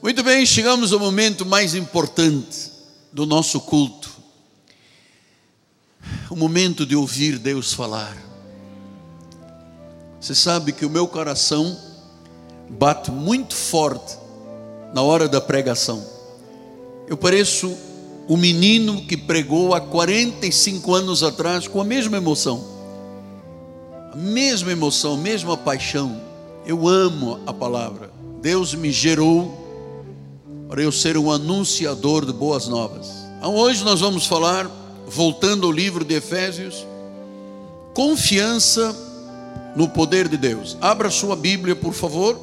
Muito bem, chegamos ao momento mais importante do nosso culto. O momento de ouvir Deus falar. Você sabe que o meu coração bate muito forte na hora da pregação. Eu pareço o menino que pregou há 45 anos atrás com a mesma emoção. A mesma emoção, a mesma paixão. Eu amo a palavra. Deus me gerou para eu ser um anunciador de boas novas. Então, hoje nós vamos falar, voltando ao livro de Efésios, confiança no poder de Deus. Abra sua Bíblia, por favor.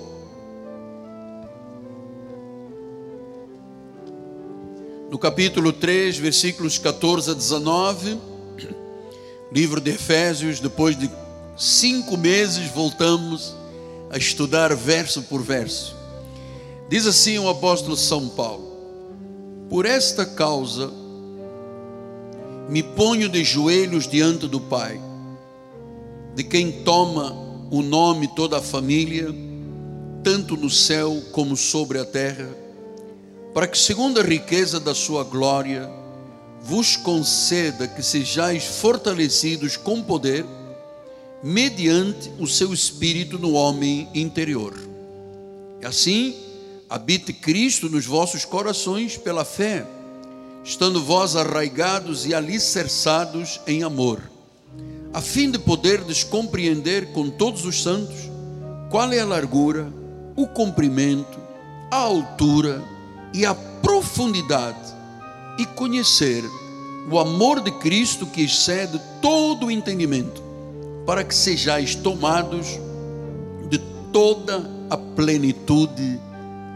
No capítulo 3, versículos 14 a 19, livro de Efésios, depois de cinco meses, voltamos a estudar verso por verso. Diz assim o apóstolo São Paulo: Por esta causa me ponho de joelhos diante do Pai, de quem toma o nome toda a família, tanto no céu como sobre a terra, para que, segundo a riqueza da sua glória, vos conceda que sejais fortalecidos com poder, mediante o seu espírito no homem interior. E assim, habite Cristo nos vossos corações pela fé, estando vós arraigados e alicerçados em amor, a fim de poderdes compreender com todos os santos qual é a largura, o comprimento, a altura e a profundidade, e conhecer o amor de Cristo que excede todo o entendimento, para que sejais tomados de toda a plenitude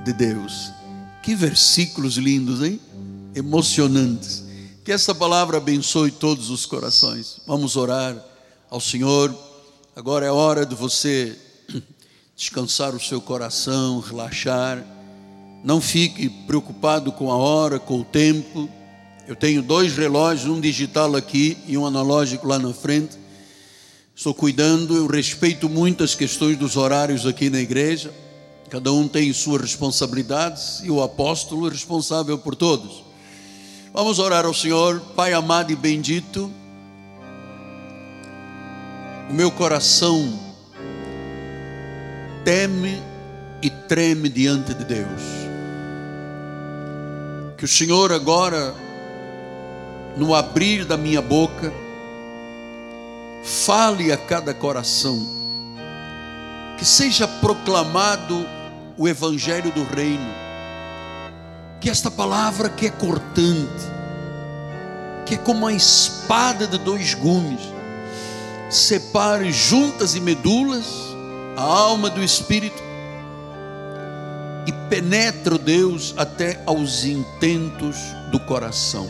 de Deus. Que versículos lindos, hein? Emocionantes. Que essa palavra abençoe todos os corações. Vamos orar ao Senhor. Agora é hora de você descansar o seu coração, relaxar. Não fique preocupado com a hora, com o tempo. Eu tenho dois relógios, um digital aqui e um analógico lá na frente. Estou cuidando, eu respeito muito as questões dos horários aqui na igreja. Cada um tem suas responsabilidades e o apóstolo é responsável por todos. Vamos orar ao Senhor, Pai amado e bendito. O meu coração teme e treme diante de Deus. Que o Senhor agora, no abrir da minha boca, fale a cada coração, que seja proclamado o evangelho do reino. Que esta palavra que é cortante, que é como uma espada de dois gumes, separe juntas e medulas a alma do espírito e penetra Deus até aos intentos do coração.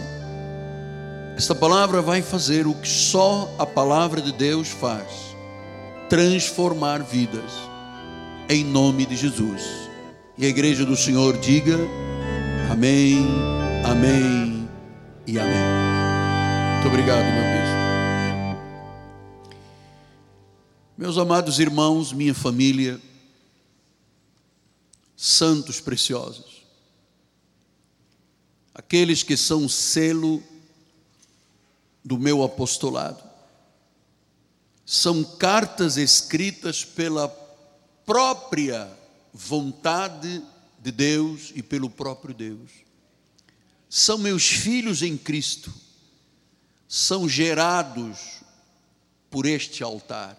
Esta palavra vai fazer o que só a palavra de Deus faz: transformar vidas em nome de Jesus. E a igreja do Senhor diga: Amém, Amém e Amém. Muito obrigado, meu bispo. Meus amados irmãos, minha família, santos preciosos, aqueles que são selo do meu apostolado, são cartas escritas pela própria vontade de Deus e pelo próprio Deus. São meus filhos em Cristo, são gerados por este altar.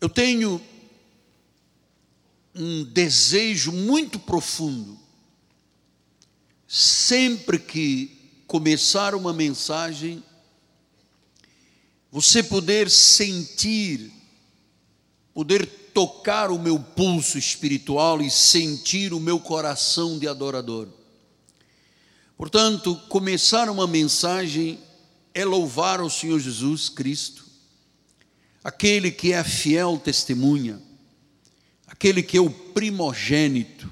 Eu tenho um desejo muito profundo, sempre que começar uma mensagem, você poder sentir, poder tocar o meu pulso espiritual e sentir o meu coração de adorador. Portanto, começar uma mensagem é louvar o Senhor Jesus Cristo, aquele que é a fiel testemunha, aquele que é o primogênito,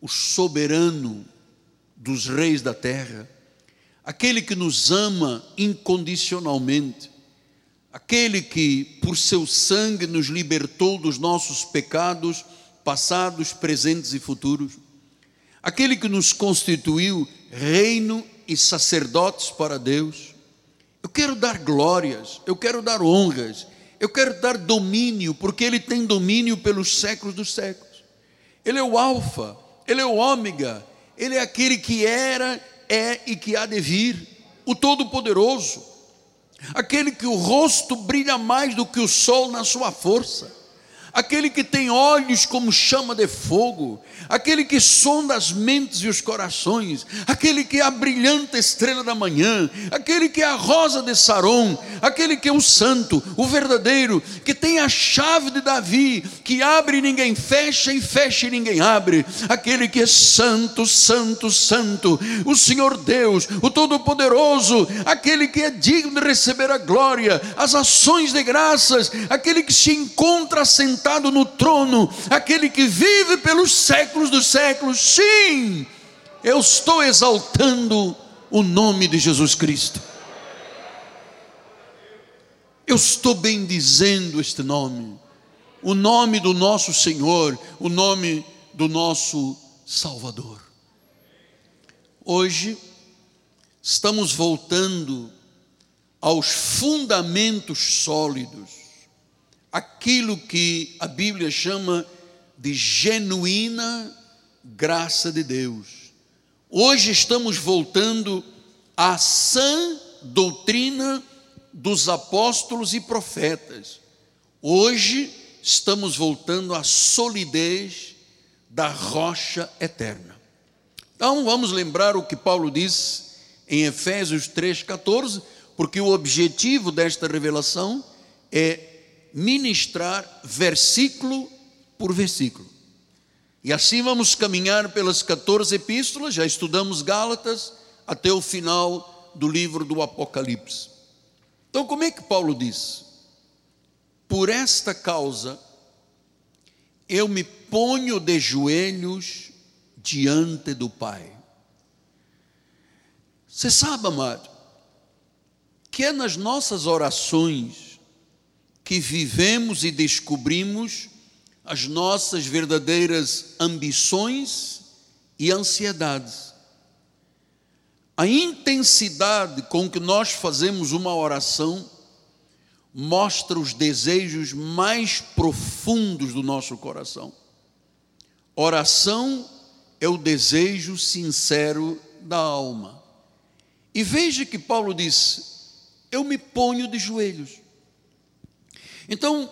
o soberano dos reis da terra, aquele que nos ama incondicionalmente, aquele que, por seu sangue, nos libertou dos nossos pecados, passados, presentes e futuros, aquele que nos constituiu reino e sacerdotes para Deus. Eu quero dar glórias, eu quero dar honras, eu quero dar domínio, porque Ele tem domínio pelos séculos dos séculos. Ele é o Alfa, Ele é o Ômega, Ele é aquele que era, é e que há de vir, o Todo-Poderoso, aquele que o rosto brilha mais do que o sol na sua força aquele que tem olhos como chama de fogo, aquele que sonda as mentes e os corações, aquele que é a brilhante estrela da manhã, aquele que é a rosa de Saron, aquele que é o santo, o verdadeiro, que tem a chave de Davi, que abre e ninguém fecha e fecha e ninguém abre, aquele que é santo, santo, santo, o Senhor Deus, o Todo-Poderoso, aquele que é digno de receber a glória, as ações de graças, aquele que se encontra sentado sentado no trono, aquele que vive pelos séculos dos séculos. Sim, eu estou exaltando o nome de Jesus Cristo. Eu estou bendizendo este nome, o nome do nosso Senhor, o nome do nosso Salvador. Hoje, estamos voltando aos fundamentos sólidos aquilo que a Bíblia chama de genuína graça de Deus. Hoje estamos voltando à sã doutrina dos apóstolos e profetas. Hoje estamos voltando à solidez da rocha eterna. Então vamos lembrar o que Paulo diz em Efésios 3,14, porque o objetivo desta revelação é ministrar versículo por versículo. E assim vamos caminhar pelas 14 epístolas, já estudamos Gálatas, até o final do livro do Apocalipse. Então, como é que Paulo diz? Por esta causa, eu me ponho de joelhos diante do Pai. Você sabe, amado, que é nas nossas orações que vivemos e descobrimos as nossas verdadeiras ambições e ansiedades. A intensidade com que nós fazemos uma oração mostra os desejos mais profundos do nosso coração. Oração é o desejo sincero da alma. E veja que Paulo diz: Eu me ponho de joelhos. Então,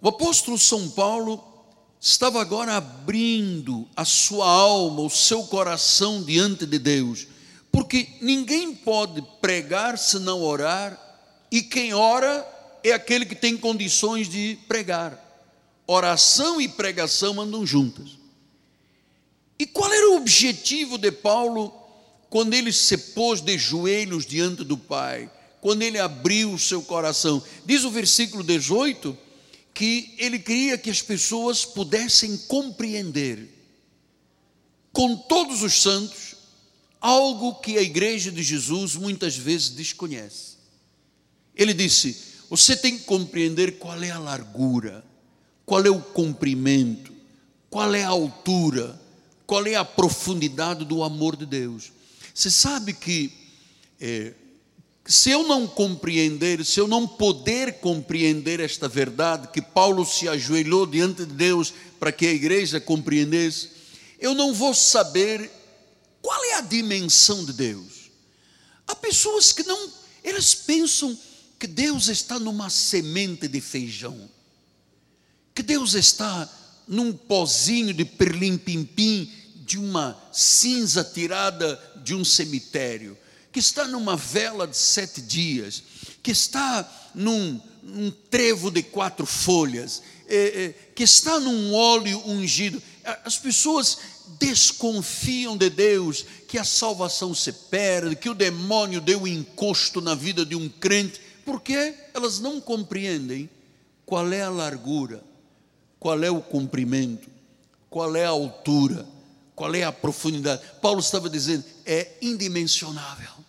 o apóstolo São Paulo estava agora abrindo a sua alma, o seu coração diante de Deus, porque ninguém pode pregar se não orar, e quem ora é aquele que tem condições de pregar. Oração e pregação andam juntas. E qual era o objetivo de Paulo quando ele se pôs de joelhos diante do Pai? Quando ele abriu o seu coração. Diz o versículo 18 que ele queria que as pessoas pudessem compreender, com todos os santos, algo que a igreja de Jesus muitas vezes desconhece. Ele disse: você tem que compreender qual é a largura, qual é o comprimento, qual é a altura, qual é a profundidade do amor de Deus. Você sabe que é, se eu não compreender, se eu não poder compreender esta verdade, que Paulo se ajoelhou diante de Deus para que a igreja compreendesse, eu não vou saber qual é a dimensão de Deus. Há pessoas que não, elas pensam que Deus está numa semente de feijão, que Deus está num pozinho de perlim-pim-pim de uma cinza tirada de um cemitério que está numa vela de sete dias, que está num, num trevo de quatro folhas, é, é, que está num óleo ungido. As pessoas desconfiam de Deus, que a salvação se perde, que o demônio deu encosto na vida de um crente, porque elas não compreendem qual é a largura, qual é o comprimento, qual é a altura, qual é a profundidade. Paulo estava dizendo, é indimensionável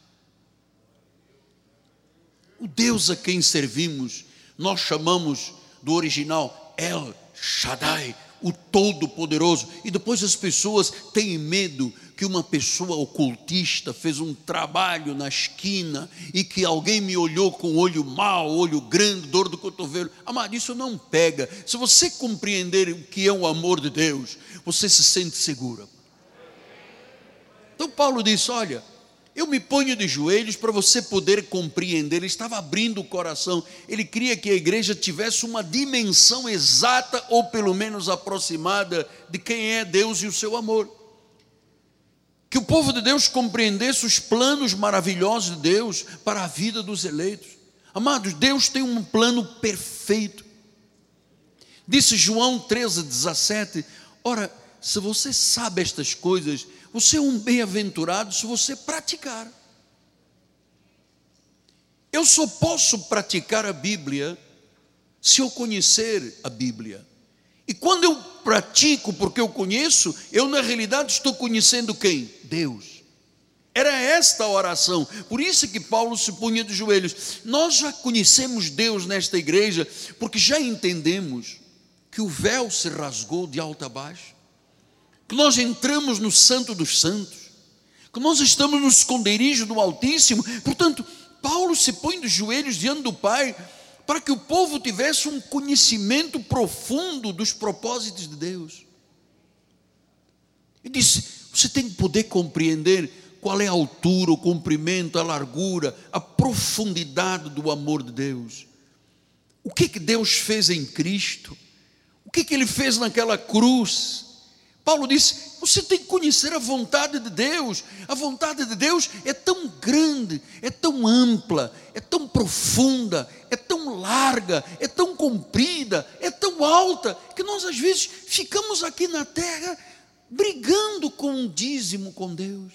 o Deus a quem servimos, nós chamamos do original El Shaddai, o Todo-Poderoso. E depois as pessoas têm medo que uma pessoa ocultista fez um trabalho na esquina e que alguém me olhou com olho mau, olho grande, dor do cotovelo. Amado, isso não pega. Se você compreender o que é o amor de Deus, você se sente seguro. Então Paulo disse: Olha, eu me ponho de joelhos para você poder compreender. Ele estava abrindo o coração. Ele queria que a igreja tivesse uma dimensão exata, ou pelo menos aproximada, de quem é Deus e o seu amor. Que o povo de Deus compreendesse os planos maravilhosos de Deus para a vida dos eleitos. Amados, Deus tem um plano perfeito. Disse João 13, 17: Ora, se você sabe estas coisas, você é um bem-aventurado se você praticar. Eu só posso praticar a Bíblia se eu conhecer a Bíblia. E quando eu pratico porque eu conheço, eu na realidade estou conhecendo quem? Deus. Era esta a oração, por isso que Paulo se punha de joelhos. Nós já conhecemos Deus nesta igreja, porque já entendemos que o véu se rasgou de alto a baixo que nós entramos no Santo dos Santos, que nós estamos no esconderijo do Altíssimo. Portanto, Paulo se põe de joelhos diante do Pai para que o povo tivesse um conhecimento profundo dos propósitos de Deus. E disse: você tem que poder compreender qual é a altura, o comprimento, a largura, a profundidade do amor de Deus. O que que Deus fez em Cristo? O que que ele fez naquela cruz? Paulo disse: você tem que conhecer a vontade de Deus. A vontade de Deus é tão grande, é tão ampla, é tão profunda, é tão larga, é tão comprida, é tão alta, que nós às vezes ficamos aqui na terra brigando com um dízimo com Deus.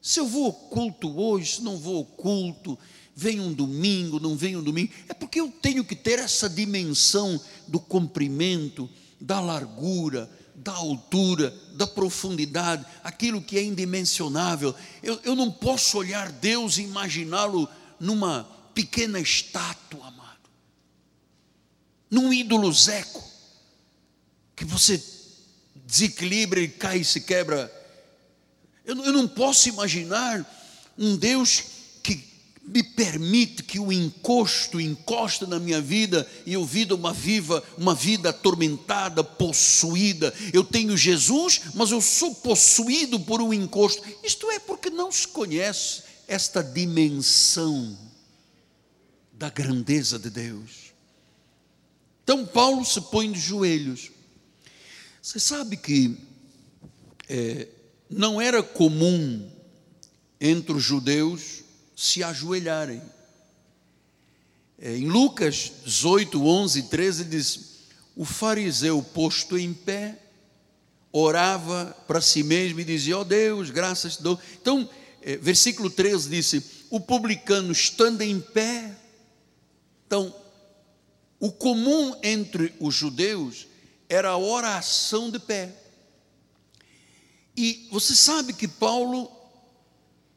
Se eu vou ao culto hoje, se não vou ao culto, vem um domingo, não vem um domingo, é porque eu tenho que ter essa dimensão do comprimento da largura, da altura, da profundidade, aquilo que é indimensionável. Eu, eu não posso olhar Deus e imaginá-lo numa pequena estátua, amado, num ídolo zeco, que você desequilibra e cai e se quebra. Eu, eu não posso imaginar um Deus me permite que o encosto encoste na minha vida e eu viva uma viva, uma vida atormentada, possuída. Eu tenho Jesus, mas eu sou possuído por um encosto. Isto é porque não se conhece esta dimensão da grandeza de Deus. Então Paulo se põe de joelhos. Você sabe que é, não era comum entre os judeus se ajoelharem. É, em Lucas 18, 11, 13 diz: O fariseu posto em pé, orava para si mesmo e dizia: Ó oh Deus, graças te dou. Então, é, versículo 13 disse: O publicano estando em pé. Então, o comum entre os judeus era a oração de pé. E você sabe que Paulo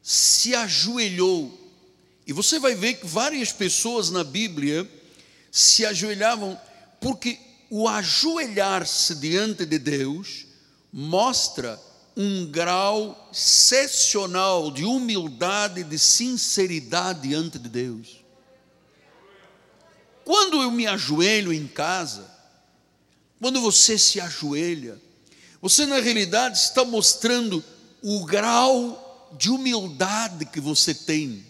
se ajoelhou. E você vai ver que várias pessoas na Bíblia se ajoelhavam, porque o ajoelhar-se diante de Deus mostra um grau excepcional de humildade e de sinceridade diante de Deus. Quando eu me ajoelho em casa, quando você se ajoelha, você na realidade está mostrando o grau de humildade que você tem.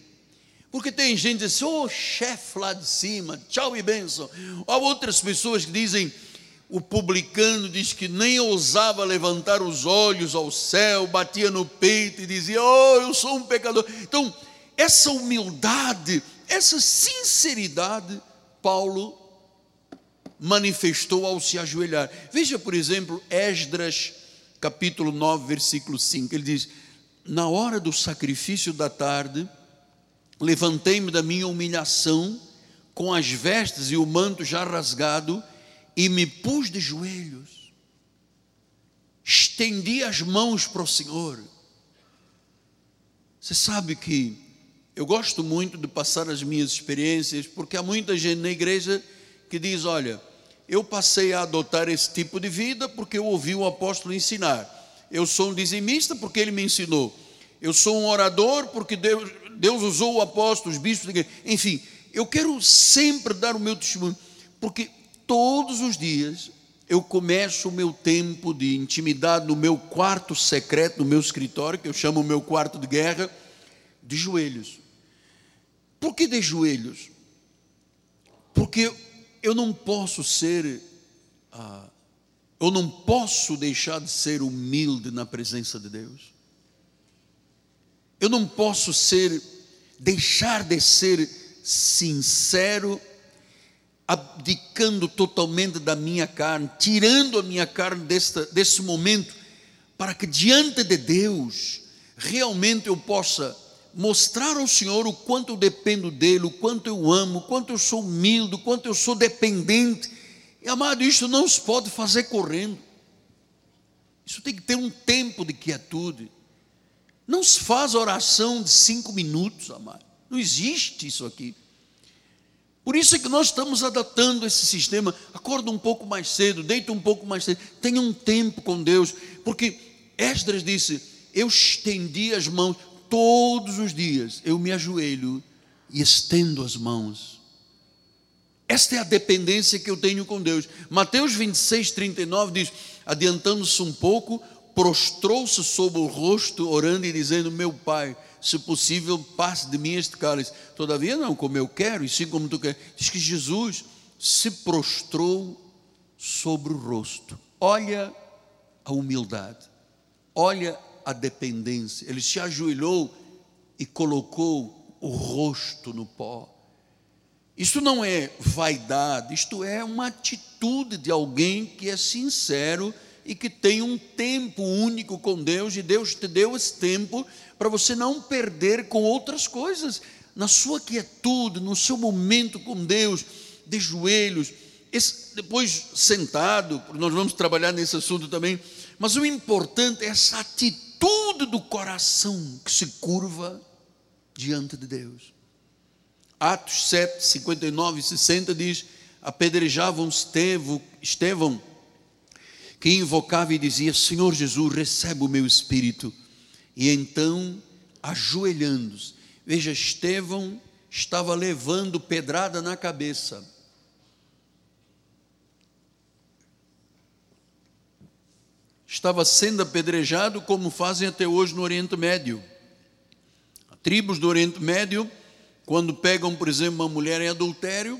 Porque tem gente que diz, ô oh, chefe lá de cima, tchau e benção. Há outras pessoas que dizem, o publicano diz que nem ousava levantar os olhos ao céu, batia no peito e dizia, oh, eu sou um pecador. Então, essa humildade, essa sinceridade, Paulo manifestou ao se ajoelhar. Veja, por exemplo, Esdras, capítulo 9, versículo 5. Ele diz: na hora do sacrifício da tarde, levantei-me da minha humilhação, com as vestes e o manto já rasgado, e me pus de joelhos, estendi as mãos para o Senhor. Você sabe que eu gosto muito de passar as minhas experiências, porque há muita gente na igreja que diz: olha, eu passei a adotar esse tipo de vida porque eu ouvi o apóstolo ensinar. Eu sou um dizimista porque ele me ensinou. Eu sou um orador porque Deus, Deus usou o apóstolo, os bispos, enfim, eu quero sempre dar o meu testemunho, porque todos os dias eu começo o meu tempo de intimidade no meu quarto secreto, no meu escritório, que eu chamo o meu quarto de guerra, de joelhos. Por que de joelhos? Porque eu não posso ser, ah, eu não posso deixar de ser humilde na presença de Deus. Eu não posso ser, deixar de ser sincero, abdicando totalmente da minha carne, tirando a minha carne deste, desse momento, para que diante de Deus, realmente eu possa mostrar ao Senhor o quanto eu dependo dEle, o quanto eu amo, o quanto eu sou humilde, o quanto eu sou dependente. E amado, isso não se pode fazer correndo. Isso tem que ter um tempo de quietude. Não se faz oração de cinco minutos, amado. Não existe isso aqui. Por isso é que nós estamos adaptando esse sistema. Acorda um pouco mais cedo, deita um pouco mais cedo. Tenha um tempo com Deus. Porque Esdras disse: Eu estendi as mãos todos os dias. Eu me ajoelho e estendo as mãos. Esta é a dependência que eu tenho com Deus. Mateus 26, 39 diz: Adiantando-se um pouco, prostrou-se sobre o rosto, orando e dizendo: Meu pai, se possível, passe de mim este cálice. Todavia, não como eu quero, e sim como tu queres. Diz que Jesus se prostrou sobre o rosto. Olha a humildade, olha a dependência. Ele se ajoelhou e colocou o rosto no pó. Isto não é vaidade, isto é uma atitude de alguém que é sincero e que tem um tempo único com Deus, e Deus te deu esse tempo para você não perder com outras coisas, na sua quietude, no seu momento com Deus, de joelhos, esse, depois sentado, nós vamos trabalhar nesse assunto também, mas o importante é essa atitude do coração que se curva diante de Deus. Atos 7, 59 e 60 diz: apedrejavam Estevão, que invocava e dizia: Senhor Jesus, recebe o meu espírito. E então, ajoelhando-se, veja, Estevão estava levando pedrada na cabeça. Estava sendo apedrejado como fazem até hoje no Oriente Médio. Tribos do Oriente Médio, quando pegam, por exemplo, uma mulher em adultério,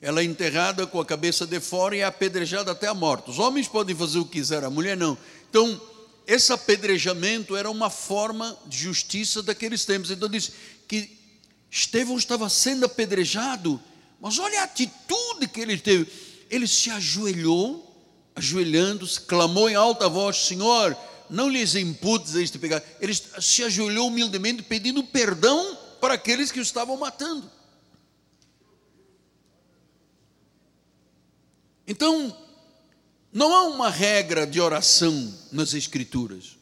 ela é enterrada com a cabeça de fora e é apedrejada até a morte. Os homens podem fazer o que quiser, a mulher não. Então, esse apedrejamento era uma forma de justiça daqueles tempos. Então, diz que Estevão estava sendo apedrejado, mas olha a atitude que ele teve. Ele se ajoelhou, ajoelhando-se, clamou em alta voz: Senhor, não lhes imputes este pecado. Ele se ajoelhou humildemente, pedindo perdão para aqueles que o estavam matando. Então, não há uma regra de oração nas Escrituras.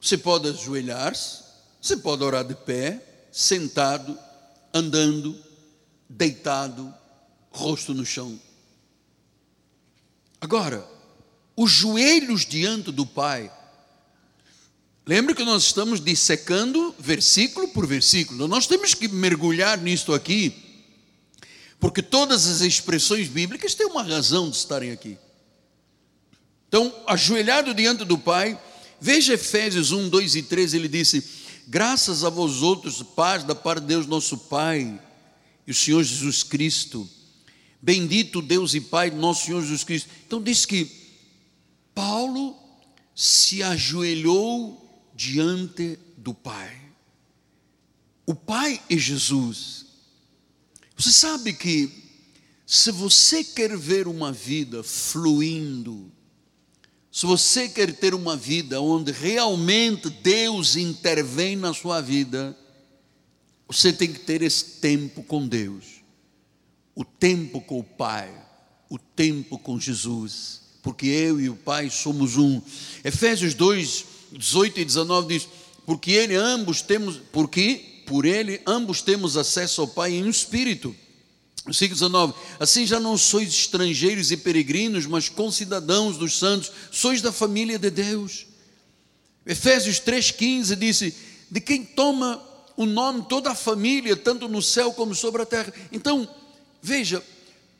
Você pode ajoelhar-se, você pode orar de pé, sentado, andando, deitado, rosto no chão. Agora, os joelhos diante do Pai. Lembre que nós estamos dissecando versículo por versículo. Nós temos que mergulhar nisto aqui porque todas as expressões bíblicas têm uma razão de estarem aqui. Então, ajoelhado diante do Pai, veja Efésios 1, 2 e 3, ele disse: Graças a vós outros, paz da parte de Deus nosso Pai e o Senhor Jesus Cristo. Bendito Deus e Pai nosso Senhor Jesus Cristo. Então diz que Paulo se ajoelhou diante do Pai. O Pai é Jesus. Você sabe que se você quer ver uma vida fluindo, se você quer ter uma vida onde realmente Deus intervém na sua vida, você tem que ter esse tempo com Deus, o tempo com o Pai, o tempo com Jesus, porque eu e o Pai somos um. Efésios 2, 18 e 19 diz: Porque ele ambos temos, porque por ele ambos temos acesso ao Pai em um espírito. Versículo 19: Assim já não sois estrangeiros e peregrinos, mas concidadãos dos santos, sois da família de Deus. Efésios 3,15 disse: De quem toma o nome toda a família, tanto no céu como sobre a terra. Então, veja,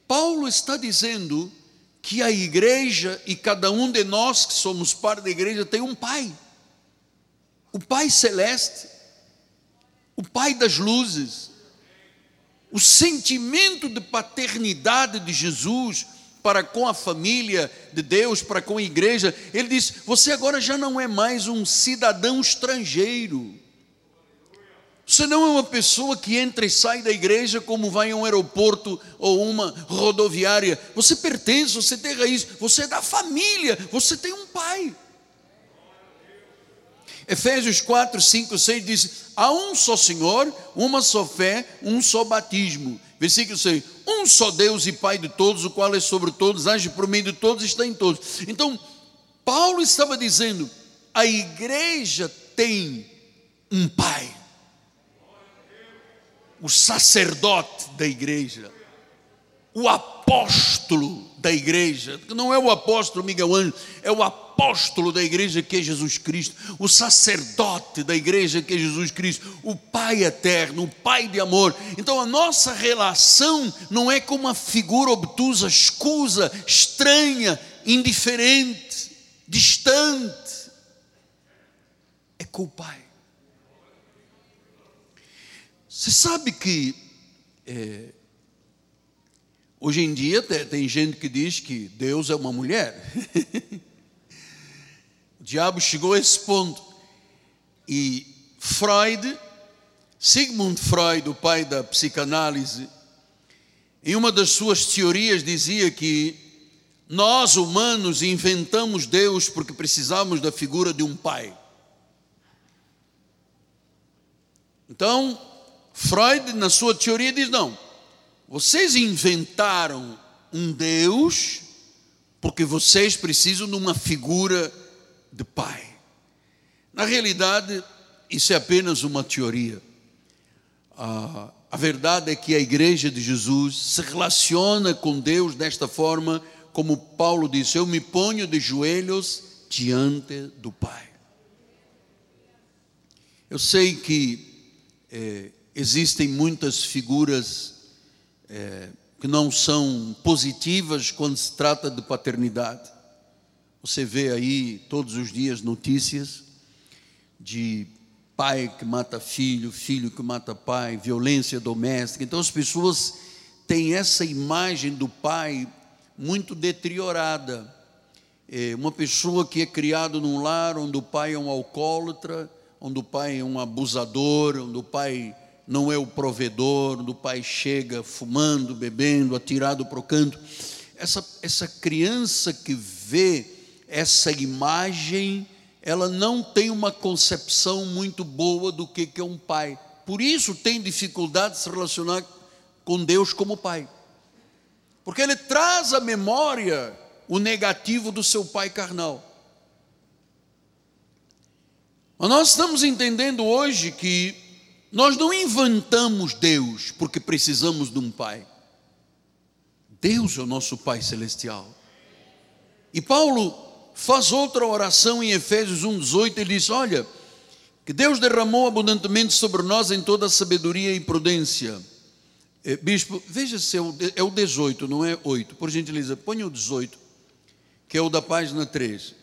Paulo está dizendo que a igreja e cada um de nós que somos parte da igreja tem um pai. O Pai celeste, o Pai das luzes. O sentimento de paternidade de Jesus para com a família de Deus, para com a igreja, ele diz: Você agora já não é mais um cidadão estrangeiro. Você não é uma pessoa que entra e sai da igreja como vai a um aeroporto ou uma rodoviária. Você pertence, você tem raiz, você é da família, você tem um pai. Efésios 4, 5, 6 diz: Há um só Senhor, uma só fé, um só batismo. Versículo 6: Um só Deus e Pai de todos, o qual é sobre todos, age por meio de todos, está em todos. Então, Paulo estava dizendo: a igreja tem um Pai o sacerdote da igreja, o apóstolo da igreja, não é o apóstolo Miguel Ângelo, é o apóstolo da igreja que é Jesus Cristo, o sacerdote da igreja que é Jesus Cristo, o Pai eterno, o Pai de amor. Então a nossa relação não é com uma figura obtusa, escusa, estranha, indiferente, distante, é com o Pai. Você sabe que é, hoje em dia tem, tem gente que diz que Deus é uma mulher. o diabo chegou a esse ponto. E Freud, Sigmund Freud, o pai da psicanálise, em uma das suas teorias dizia que nós humanos inventamos Deus porque precisamos da figura de um pai. Então, Freud, na sua teoria, diz: não, vocês inventaram um Deus porque vocês precisam de uma figura de pai. Na realidade, isso é apenas uma teoria. Ah, a verdade é que a igreja de Jesus se relaciona com Deus desta forma, como Paulo disse: Eu me ponho de joelhos diante do Pai. Eu sei que é, existem muitas figuras é, que não são positivas quando se trata de paternidade. Você vê aí todos os dias notícias de pai que mata filho, filho que mata pai, violência doméstica. Então as pessoas têm essa imagem do pai muito deteriorada. É uma pessoa que é criada num lar onde o pai é um alcoólatra, onde o pai é um abusador, onde o pai não é o provedor, do pai chega fumando, bebendo, atirado para o canto. Essa, essa criança que vê essa imagem, ela não tem uma concepção muito boa do que é um pai. Por isso tem dificuldade de se relacionar com Deus como pai. Porque ele traz à memória o negativo do seu pai carnal. Mas nós estamos entendendo hoje que nós não inventamos Deus porque precisamos de um Pai. Deus é o nosso Pai celestial. E Paulo faz outra oração em Efésios 1,18. Ele diz: Olha, que Deus derramou abundantemente sobre nós em toda a sabedoria e prudência. É, bispo, veja se é o, é o 18, não é 8. Por gentileza, ponha o 18, que é o da página 3.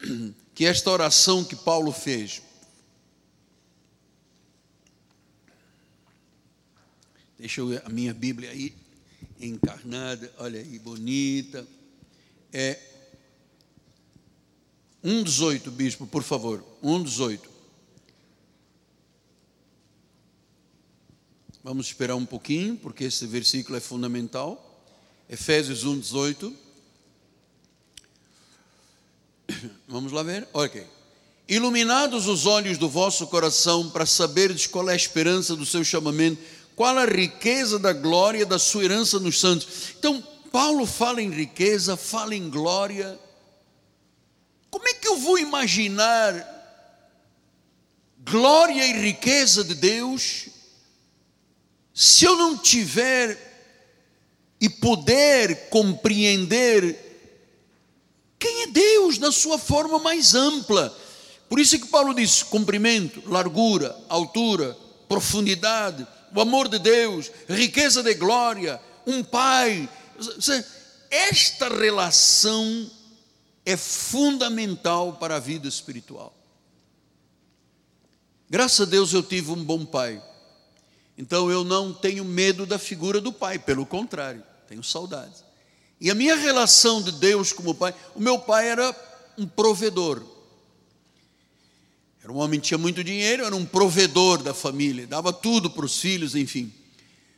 Que esta oração que Paulo fez. Deixa eu ver a minha Bíblia aí, encarnada, olha aí, bonita. É 1,18, bispo, por favor, 1,18. Vamos esperar um pouquinho, porque esse versículo é fundamental. Efésios 1,18. Vamos lá ver? Ok. Iluminados os olhos do vosso coração, para saberdes qual é a esperança do seu chamamento qual a riqueza da glória da sua herança nos santos. Então, Paulo fala em riqueza, fala em glória. Como é que eu vou imaginar glória e riqueza de Deus se eu não tiver e poder compreender quem é Deus na sua forma mais ampla. Por isso é que Paulo diz: comprimento, largura, altura, profundidade, o amor de Deus, riqueza de glória, um pai. Esta relação é fundamental para a vida espiritual. Graças a Deus eu tive um bom pai. Então eu não tenho medo da figura do pai, pelo contrário, tenho saudades. E a minha relação de Deus como pai, o meu pai era um provedor. Era um homem que tinha muito dinheiro, era um provedor da família, dava tudo para os filhos, enfim.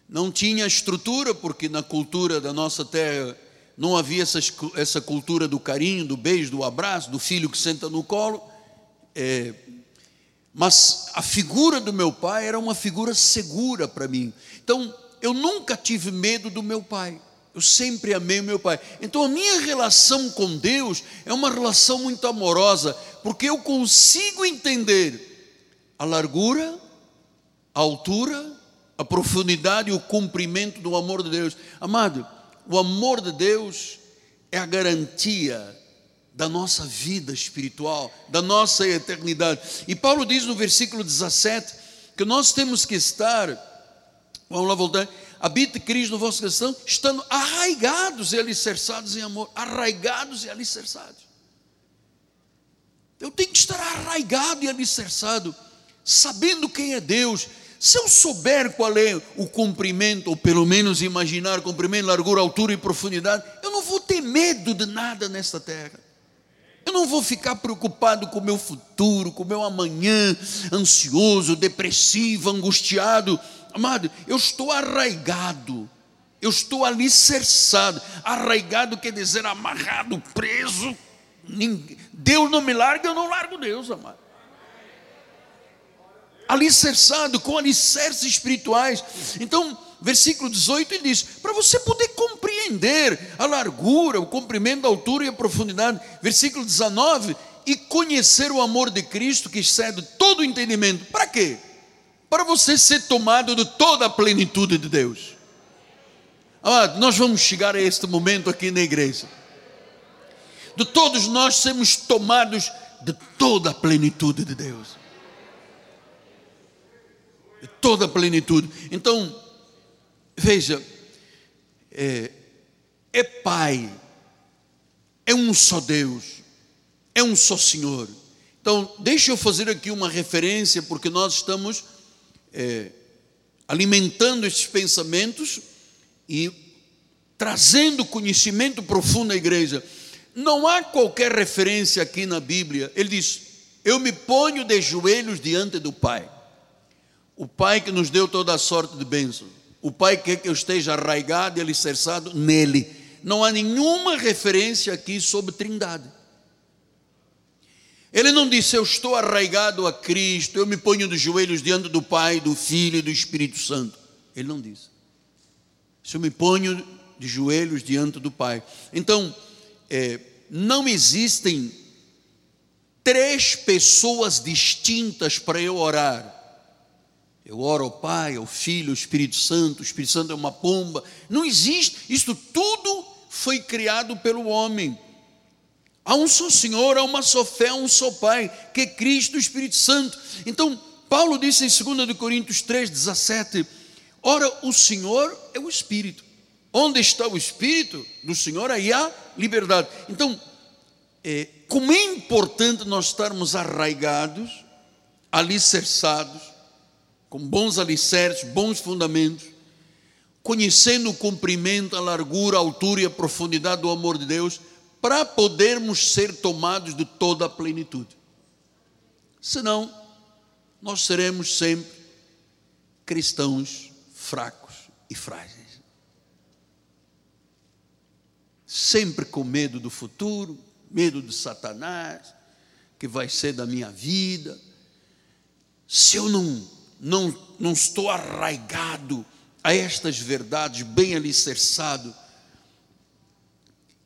Não tinha estrutura, porque na cultura da nossa terra não havia essa, cultura do carinho, do beijo, do abraço, do filho que senta no colo. É, mas a figura do meu pai era uma figura segura para mim. Então, eu nunca tive medo do meu pai. Eu sempre amei o meu pai. Então, a minha relação com Deus é uma relação muito amorosa, porque eu consigo entender a largura, a altura, a profundidade e o cumprimento do amor de Deus. Amado, o amor de Deus é a garantia da nossa vida espiritual, da nossa eternidade. E Paulo diz no versículo 17 que nós temos que estar, vamos lá voltar, habite Cristo no vosso coração, estando arraigados e alicerçados em amor, arraigados e alicerçados. Eu tenho que estar arraigado e alicerçado, sabendo quem é Deus. Se eu souber qual é o comprimento, ou pelo menos imaginar comprimento, largura, altura e profundidade, eu não vou ter medo de nada nesta terra. Eu não vou ficar preocupado com o meu futuro, com o meu amanhã, ansioso, depressivo, angustiado. Amado, eu estou arraigado, eu estou alicerçado. Arraigado quer dizer amarrado, preso. Deus não me larga, eu não largo Deus, amado. Alicerçado, com alicerces espirituais. Então, versículo 18, ele diz: para você poder compreender a largura, o comprimento, a altura e a profundidade. Versículo 19, e conhecer o amor de Cristo que excede todo o entendimento. Para quê? Para você ser tomado de toda a plenitude de Deus. Amado, nós vamos chegar a este momento aqui na igreja. De todos nós sermos tomados de toda a plenitude de Deus. Toda a plenitude. Então, Veja, é, é Pai, é um só Deus, é um só Senhor. Então, deixa eu fazer aqui uma referência, porque nós estamos é, alimentando esses pensamentos e trazendo conhecimento profundo à igreja. Não há qualquer referência aqui na Bíblia. Ele diz: Eu me ponho de joelhos diante do Pai, o Pai que nos deu toda a sorte de bênçãos. O Pai quer que eu esteja arraigado e alicerçado nele. Não há nenhuma referência aqui sobre trindade. Ele não disse, eu estou arraigado a Cristo, eu me ponho de joelhos diante do Pai, do Filho e do Espírito Santo. Ele não disse. Se eu me ponho de joelhos diante do Pai. Então, é, não existem três pessoas distintas para eu orar. Eu oro ao Pai, ao Filho, ao Espírito Santo, o Espírito Santo é uma pomba. Não existe, isso tudo foi criado pelo homem. Há um só Senhor, há uma só fé, há um só Pai, que é Cristo, o Espírito Santo. Então, Paulo disse em 2 Coríntios 3, 17: Ora, o Senhor é o Espírito. Onde está o Espírito do Senhor, aí há liberdade. Então, é, como é importante nós estarmos arraigados, alicerçados, com bons alicerces, bons fundamentos, conhecendo o comprimento, a largura, a altura e a profundidade do amor de Deus, para podermos ser tomados de toda a plenitude. Senão, nós seremos sempre cristãos fracos e frágeis. Sempre com medo do futuro, medo de Satanás, que vai ser da minha vida. Se eu não não, não estou arraigado a estas verdades, bem alicerçado.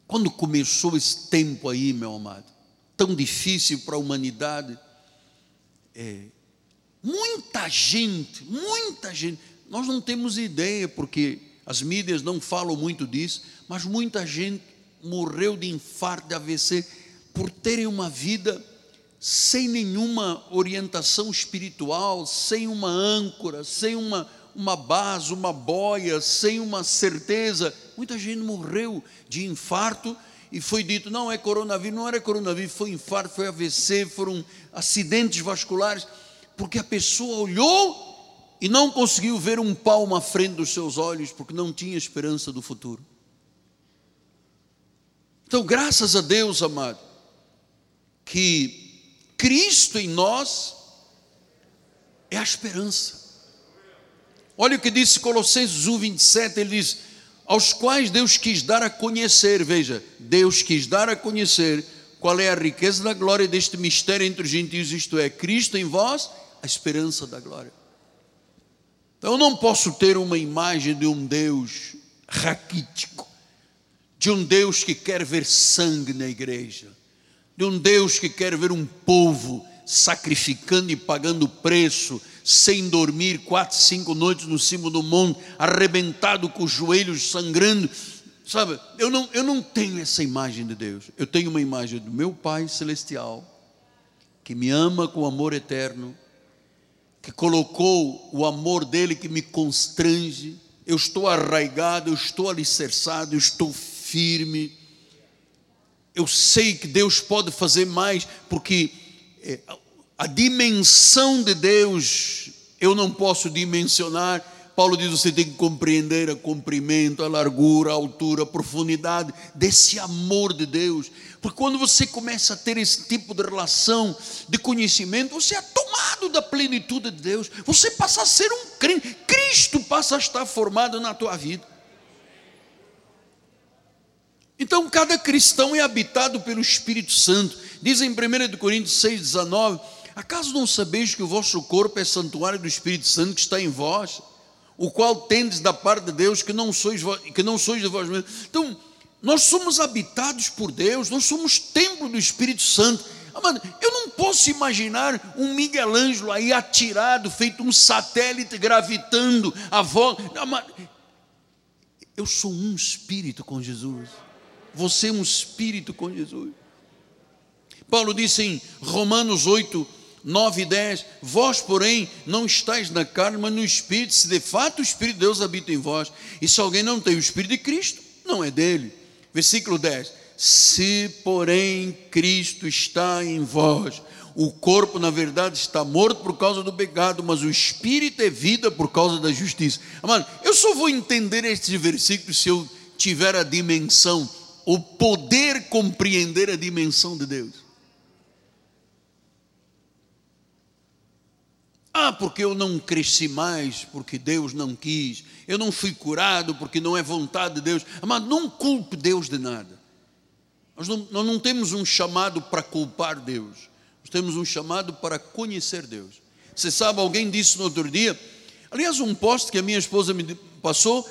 Quando começou esse tempo aí, meu amado, tão difícil para a humanidade, é, muita gente, muita gente, nós não temos ideia, porque as mídias não falam muito disso, mas muita gente morreu de infarto de AVC por terem uma vida sem nenhuma orientação espiritual, sem uma âncora, sem uma, uma base, uma boia, sem uma certeza. Muita gente morreu de infarto e foi dito: não é coronavírus, não era coronavírus, foi infarto, foi AVC, foram acidentes vasculares, porque a pessoa olhou e não conseguiu ver um palmo à frente dos seus olhos, porque não tinha esperança do futuro. Então, graças a Deus, amado, que Cristo em nós é a esperança. Olha o que disse Colossenses 1, 27, ele diz: aos quais Deus quis dar a conhecer, veja, Deus quis dar a conhecer qual é a riqueza da glória deste mistério entre os gentios, isto é, Cristo em vós, a esperança da glória. Então eu não posso ter uma imagem de um Deus raquítico, de um Deus que quer ver sangue na igreja de um Deus que quer ver um povo sacrificando e pagando preço, sem dormir, quatro, cinco noites no cimo do monte, arrebentado com os joelhos sangrando. Sabe, eu não, eu não tenho essa imagem de Deus. Eu tenho uma imagem do meu Pai Celestial, que me ama com amor eterno, que colocou o amor dele que me constrange. Eu estou arraigado, eu estou alicerçado, eu estou firme eu sei que Deus pode fazer mais, porque é, a dimensão de Deus eu não posso dimensionar. Paulo diz: você tem que compreender o comprimento, a largura, a altura, a profundidade desse amor de Deus. Porque quando você começa a ter esse tipo de relação, de conhecimento, você é tomado da plenitude de Deus. Você passa a ser um crente. Cristo passa a estar formado na tua vida. Então, cada cristão é habitado pelo Espírito Santo. Diz em 1 Coríntios 6,19: Acaso não sabeis que o vosso corpo é santuário do Espírito Santo que está em vós, o qual tendes da parte de Deus, que não sois, que não sois de vós mesmos? Então, nós somos habitados por Deus, nós somos templo do Espírito Santo. Amado, eu não posso imaginar um Miguel Ângelo aí atirado, feito um satélite gravitando a volta. Eu sou um espírito com Jesus você é um espírito com Jesus. Paulo disse em Romanos 8, 9 e 10: Vós, porém, não estáis na carne, mas no Espírito, se de fato o Espírito de Deus habita em vós. E se alguém não tem o Espírito de Cristo, não é dele. Versículo 10: Se, porém, Cristo está em vós, o corpo, na verdade, está morto por causa do pecado, mas o Espírito é vida por causa da justiça. Amado, eu só vou entender estes versículos se eu tiver a dimensão o poder compreender a dimensão de Deus. Ah, porque eu não cresci mais, porque Deus não quis. Eu não fui curado, porque não é vontade de Deus. Mas não culpe Deus de nada. Nós não, nós não temos um chamado para culpar Deus. Nós temos um chamado para conhecer Deus. Você sabe, alguém disse no outro dia, aliás, um post que a minha esposa me passou,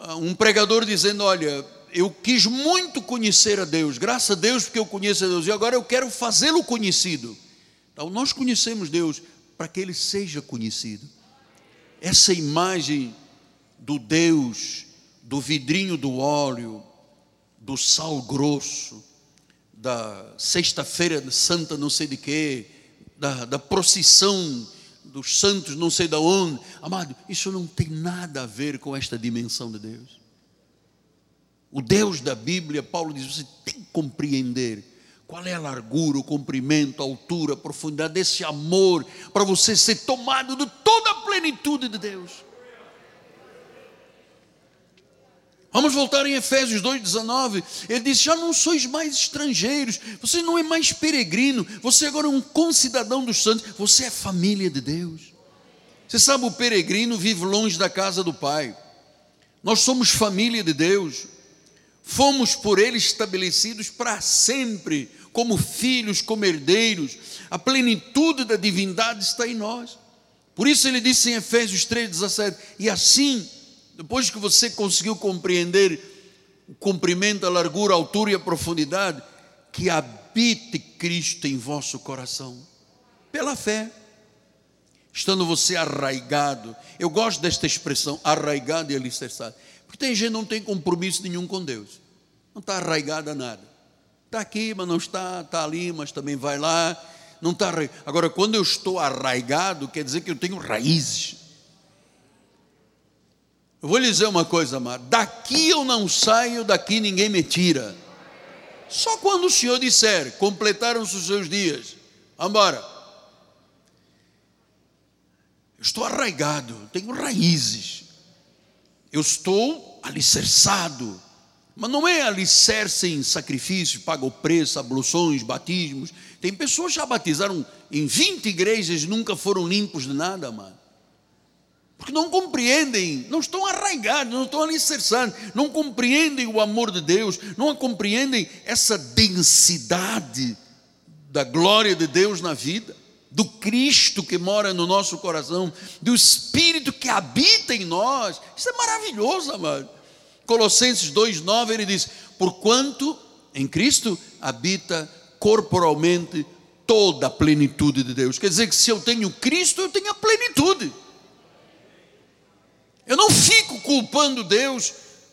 ah, um pregador dizendo: Olha, eu quis muito conhecer a Deus, graças a Deus porque eu conheço a Deus, e agora eu quero fazê-lo conhecido. Então, nós conhecemos Deus para que ele seja conhecido. Essa imagem do Deus, do vidrinho do óleo, do sal grosso, da sexta-feira santa não sei de quê, da, da procissão dos santos não sei de onde, amado, isso não tem nada a ver com esta dimensão de Deus. O Deus da Bíblia, Paulo diz: você tem que compreender qual é a largura, o comprimento, a altura, a profundidade desse amor, para você ser tomado de toda a plenitude de Deus. Vamos voltar em Efésios 2,19. Ele diz: Já não sois mais estrangeiros, você não é mais peregrino, você agora é um concidadão dos santos, você é família de Deus. Você sabe, o peregrino vive longe da casa do Pai. Nós somos família de Deus fomos por ele estabelecidos para sempre, como filhos, como herdeiros, a plenitude da divindade está em nós. Por isso ele disse em Efésios 3,17: E assim, depois que você conseguiu compreender o comprimento, a largura, a altura e a profundidade, que habite Cristo em vosso coração, pela fé. estando você arraigado. Eu gosto desta expressão, arraigado e alicerçado. Porque tem gente que não tem compromisso nenhum com Deus. Não está arraigado a nada. Está aqui, mas não está, está ali, mas também vai lá. Não está Agora, quando eu estou arraigado, quer dizer que eu tenho raízes. Eu vou lhe dizer uma coisa, amado. Daqui eu não saio, daqui ninguém me tira. Só quando o Senhor disser, completaram-se os seus dias, embora. Estou arraigado, tenho raízes. Eu estou alicerçado. Mas não é alicerce em sacrifícios, paga o preço, abluções, batismos. Tem pessoas que já batizaram em 20 igrejas e nunca foram limpos de nada, mano porque não compreendem, não estão arraigados, não estão alicerçados, não compreendem o amor de Deus, não compreendem essa densidade da glória de Deus na vida, do Cristo que mora no nosso coração, do Espírito que habita em nós. Isso é maravilhoso, amado. Colossenses 2,9 ele diz: Porquanto em Cristo habita corporalmente toda a plenitude de Deus. Quer dizer que se eu tenho Cristo, eu tenho a plenitude. Eu não fico culpando Deus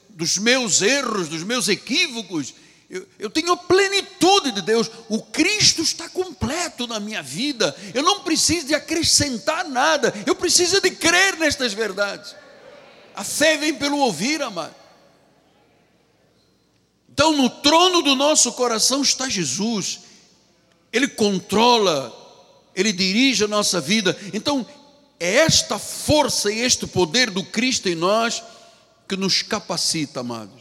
dos meus erros, dos meus equívocos. Eu, eu, tenho plenitude de Deus. O Cristo está completo na minha vida. Eu não preciso de acrescentar nada. Eu preciso de crer nestas verdades. A fé vem pelo ouvir, amado. Então, no trono do nosso coração está Jesus. Ele controla, ele dirige a nossa vida. Então, é esta força e este poder do Cristo em nós que nos capacita, amados,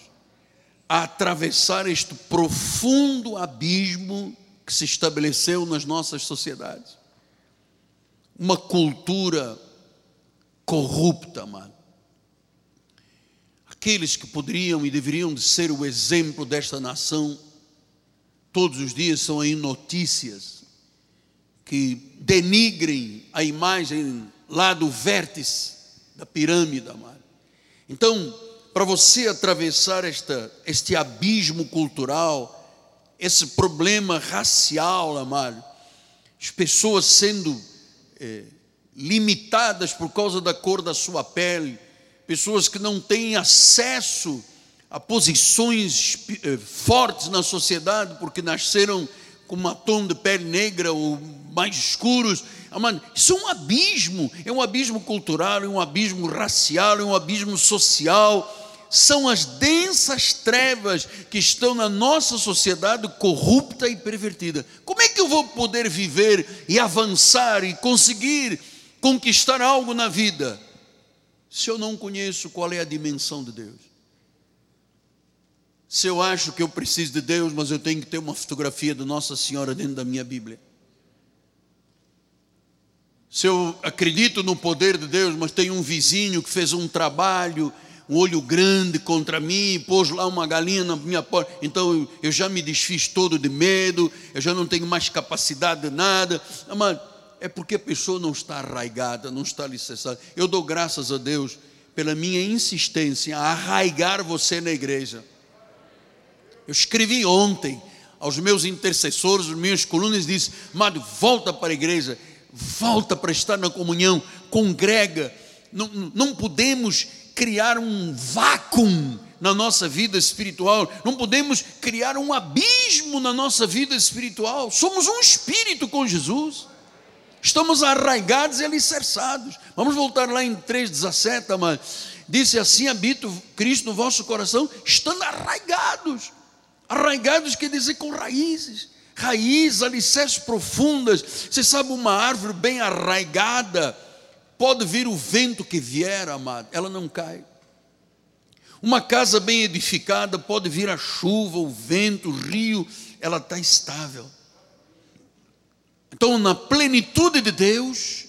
a atravessar este profundo abismo que se estabeleceu nas nossas sociedades. Uma cultura corrupta, amado. Aqueles que poderiam e deveriam de ser o exemplo desta nação, todos os dias são aí notícias que denigrem a imagem lá do vértice da pirâmide, amado. Então, para você atravessar esta, este abismo cultural, esse problema racial, amado, as pessoas sendo é, limitadas por causa da cor da sua pele, pessoas que não têm acesso a posições é, fortes na sociedade porque nasceram com uma tom de pele negra ou mais escuros, Amado, isso é um abismo, é um abismo cultural, é um abismo racial, é um abismo social. São as densas trevas que estão na nossa sociedade corrupta e pervertida. Como é que eu vou poder viver e avançar e conseguir conquistar algo na vida se eu não conheço qual é a dimensão de Deus? Se eu acho que eu preciso de Deus, mas eu tenho que ter uma fotografia de Nossa Senhora dentro da minha Bíblia se eu acredito no poder de Deus, mas tem um vizinho que fez um trabalho, um olho grande contra mim, pôs lá uma galinha na minha porta, então eu, já me desfiz todo de medo, eu já não tenho mais capacidade de nada. Mas é porque a pessoa não está arraigada, não está alicerçada. Eu dou graças a Deus pela minha insistência a arraigar você na igreja. Eu escrevi ontem aos meus intercessores, às minhas colunas, disse: Amado, volta para a igreja volta para estar na comunhão, congrega. Não, não podemos criar um vácuo na nossa vida espiritual, não podemos criar um abismo na nossa vida espiritual. Somos um espírito com Jesus. Estamos arraigados e alicerçados. Vamos voltar lá em 3,17, amado. Disse assim: habita Cristo no vosso coração, estando arraigados. Arraigados quer dizer com raízes raiz, alicerces profundas. Você sabe, uma árvore bem arraigada, pode vir o vento que vier, amado, ela não cai. Uma casa bem edificada, pode vir a chuva, o vento, o rio, ela está estável. Então, na plenitude de Deus,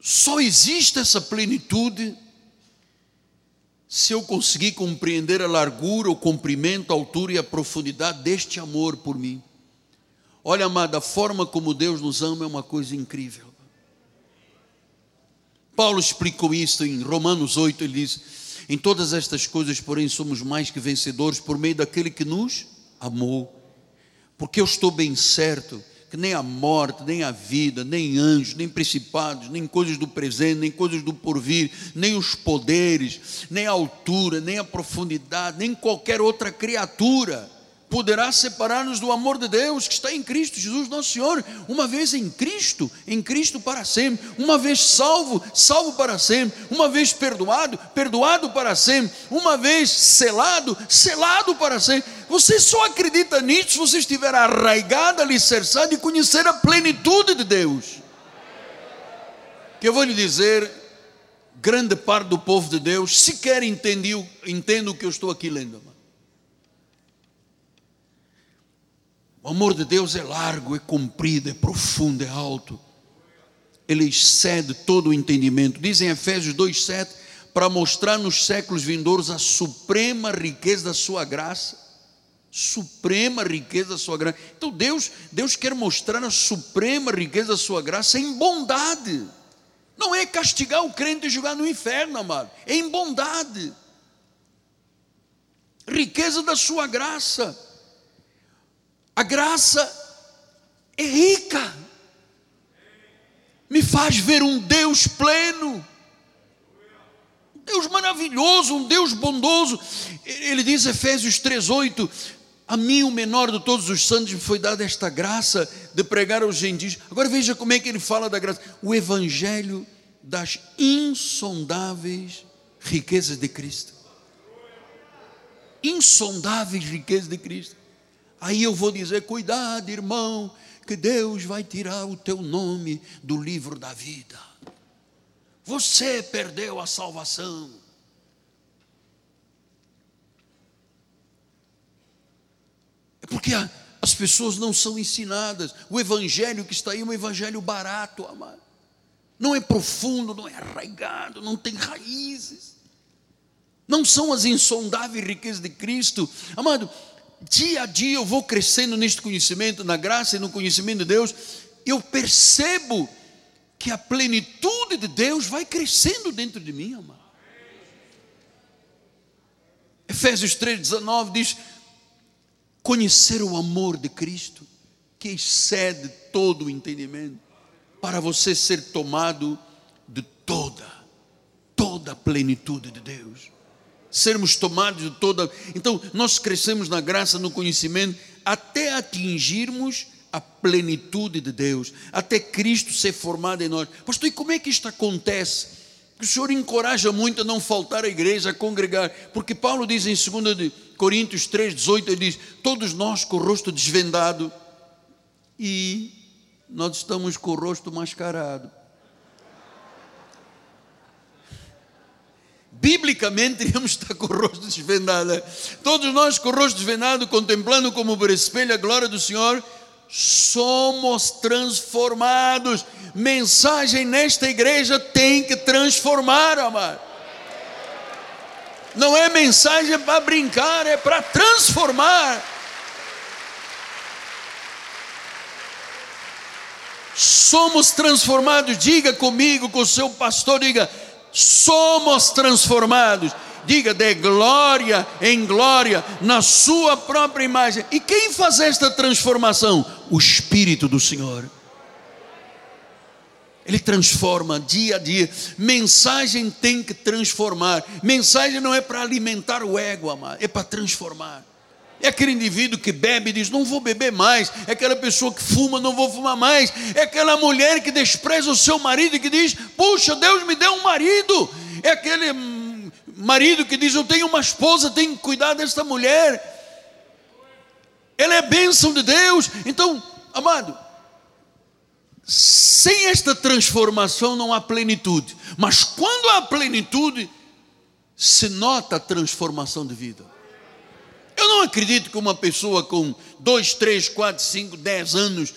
só existe essa plenitude se eu conseguir compreender a largura, o comprimento, a altura e a profundidade deste amor por mim. Olha, amada, a forma como Deus nos ama é uma coisa incrível. Paulo explicou isso em Romanos 8, ele diz: Em todas estas coisas, porém, somos mais que vencedores por meio daquele que nos amou. Porque eu estou bem certo que nem a morte, nem a vida, nem anjos, nem principados, nem coisas do presente, nem coisas do porvir, nem os poderes, nem a altura, nem a profundidade, nem qualquer outra criatura poderá separar-nos do amor de Deus que está em Cristo Jesus, nosso Senhor. Uma vez em Cristo, em Cristo para sempre. Uma vez salvo, salvo para sempre. Uma vez perdoado, perdoado para sempre. Uma vez selado, selado para sempre. Você só acredita nisso se você estiver arraigado, alicerçado e conhecer a plenitude de Deus. Que eu vou lhe dizer, grande parte do povo de Deus sequer entende, entende o que eu estou aqui lendo. O amor de Deus é largo, é comprido, é profundo, é alto. Ele excede todo o entendimento. Diz em Efésios 2,7: para mostrar nos séculos vindouros a suprema riqueza da sua graça. Suprema riqueza da sua graça. Então Deus, Deus quer mostrar a suprema riqueza da sua graça em bondade. Não é castigar o crente e jogar no inferno, amado. É em bondade. Riqueza da sua graça a graça é rica, me faz ver um Deus pleno, um Deus maravilhoso, um Deus bondoso. Ele diz, Efésios 3,8: A mim, o menor de todos os santos, me foi dada esta graça de pregar aos gentios. Agora veja como é que ele fala da graça: o evangelho das insondáveis riquezas de Cristo. Insondáveis riquezas de Cristo. Aí eu vou dizer: cuidado, irmão, que Deus vai tirar o teu nome do livro da vida. Você perdeu a salvação. É porque a, as pessoas não são ensinadas. O evangelho que está aí é um evangelho barato, amado. Não é profundo, não é arraigado, não tem raízes. Não são as insondáveis riquezas de Cristo. Amado, dia a dia eu vou crescendo neste conhecimento, na graça e no conhecimento de Deus, eu percebo que a plenitude de Deus vai crescendo dentro de mim, amado. Efésios 3,19 diz: conhecer o amor de Cristo, que excede todo o entendimento, para você ser tomado de toda, toda a plenitude de Deus sermos tomados de toda. Então, nós crescemos na graça, no conhecimento, até atingirmos a plenitude de Deus, até Cristo ser formado em nós. Pastor, e como é que isto acontece? O Senhor encoraja muito a não faltar à igreja, a congregar, porque Paulo diz em 2 Coríntios 3,18, ele diz: Todos nós com o rosto desvendado e nós estamos com o rosto mascarado. Biblicamente iríamos estar com o rosto desvendado. Todos nós com o rosto desvendado, contemplando como por espelho a glória do Senhor, somos transformados. Mensagem nesta igreja tem que transformar, amado. Não é mensagem para brincar, é para transformar. Somos transformados, diga comigo, com o seu pastor, diga, somos transformados. Diga de glória em glória, na Sua própria imagem. E quem faz esta transformação? O Espírito do Senhor. Ele transforma dia a dia. Mensagem tem que transformar. Mensagem não é para alimentar o ego, amado, é para transformar. É aquele indivíduo que bebe e diz: Não vou beber mais. É aquela pessoa que fuma, não vou fumar mais. É aquela mulher que despreza o seu marido e que diz: Puxa, Deus me deu um marido. É aquele marido que diz: Eu tenho uma esposa, tenho que cuidar desta mulher. Ela é bênção de Deus. Então, amado, sem esta transformação não há plenitude. Mas quando há plenitude, se nota a transformação de vida. Acredito que uma pessoa com dois, três, quatro, cinco, dez anos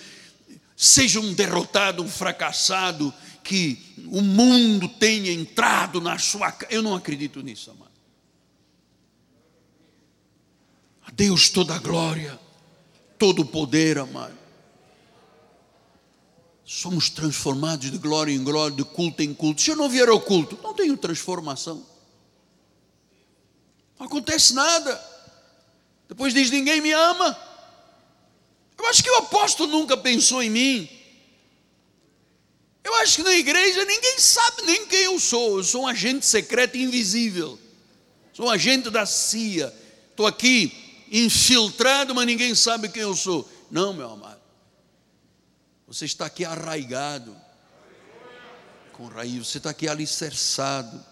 seja um derrotado, um fracassado, que o mundo tenha entrado na sua casa. Eu não acredito nisso, amado. A Deus toda a glória, todo o poder, amado. Somos transformados de glória em glória, de culto em culto. Se eu não vier ao culto, não tenho transformação. Não acontece nada. Depois diz: ninguém me ama. Eu acho que o apóstolo nunca pensou em mim. Eu acho que na igreja ninguém sabe nem quem eu sou. Eu sou um agente secreto invisível. Sou um agente da CIA. Estou aqui infiltrado, mas ninguém sabe quem eu sou. Não, meu amado. Você está aqui arraigado com raiz, você está aqui alicerçado.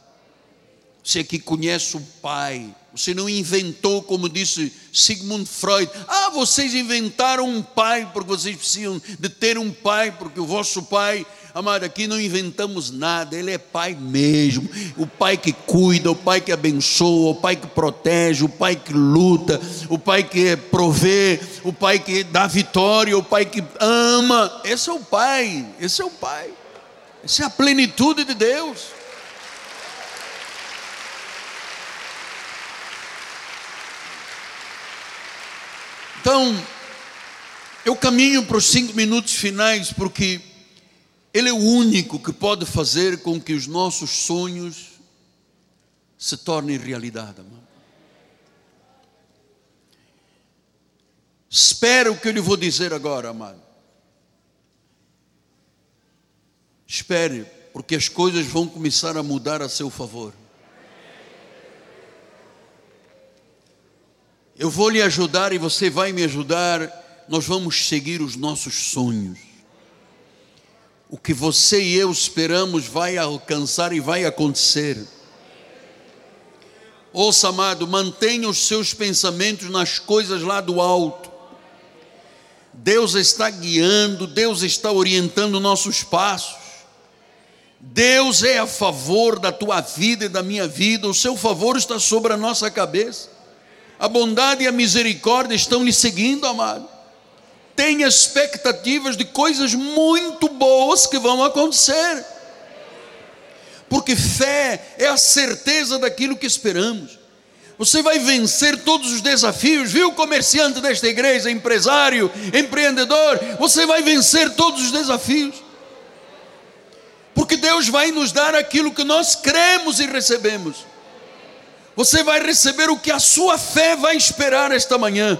Você que conhece o Pai, você não inventou, como disse Sigmund Freud. Ah, vocês inventaram um pai porque vocês precisam de ter um pai, porque o vosso pai Amado, aqui não inventamos nada, Ele é Pai mesmo. O Pai que cuida, o Pai que abençoa, o Pai que protege, o Pai que luta, o Pai que provê, o Pai que dá vitória, o Pai que ama. Esse é o Pai, esse é o Pai. Essa é a plenitude de Deus. Então, eu caminho para os cinco minutos finais, porque Ele é o único que pode fazer com que os nossos sonhos se tornem realidade. Amado. Espera o que eu lhe vou dizer agora, amado. Espere, porque as coisas vão começar a mudar a seu favor. Eu vou lhe ajudar e você vai me ajudar. Nós vamos seguir os nossos sonhos. O que você e eu esperamos vai alcançar e vai acontecer. Ouça, amado, mantenha os seus pensamentos nas coisas lá do alto. Deus está guiando, Deus está orientando nossos passos. Deus é a favor da tua vida e da minha vida, o seu favor está sobre a nossa cabeça. A bondade e a misericórdia estão lhe seguindo, amado. Tenha expectativas de coisas muito boas que vão acontecer. Porque fé é a certeza daquilo que esperamos. Você vai vencer todos os desafios, viu, comerciante desta igreja, empresário, empreendedor, você vai vencer todos os desafios porque Deus vai nos dar aquilo que nós cremos e recebemos. Você vai receber o que a sua fé vai esperar esta manhã.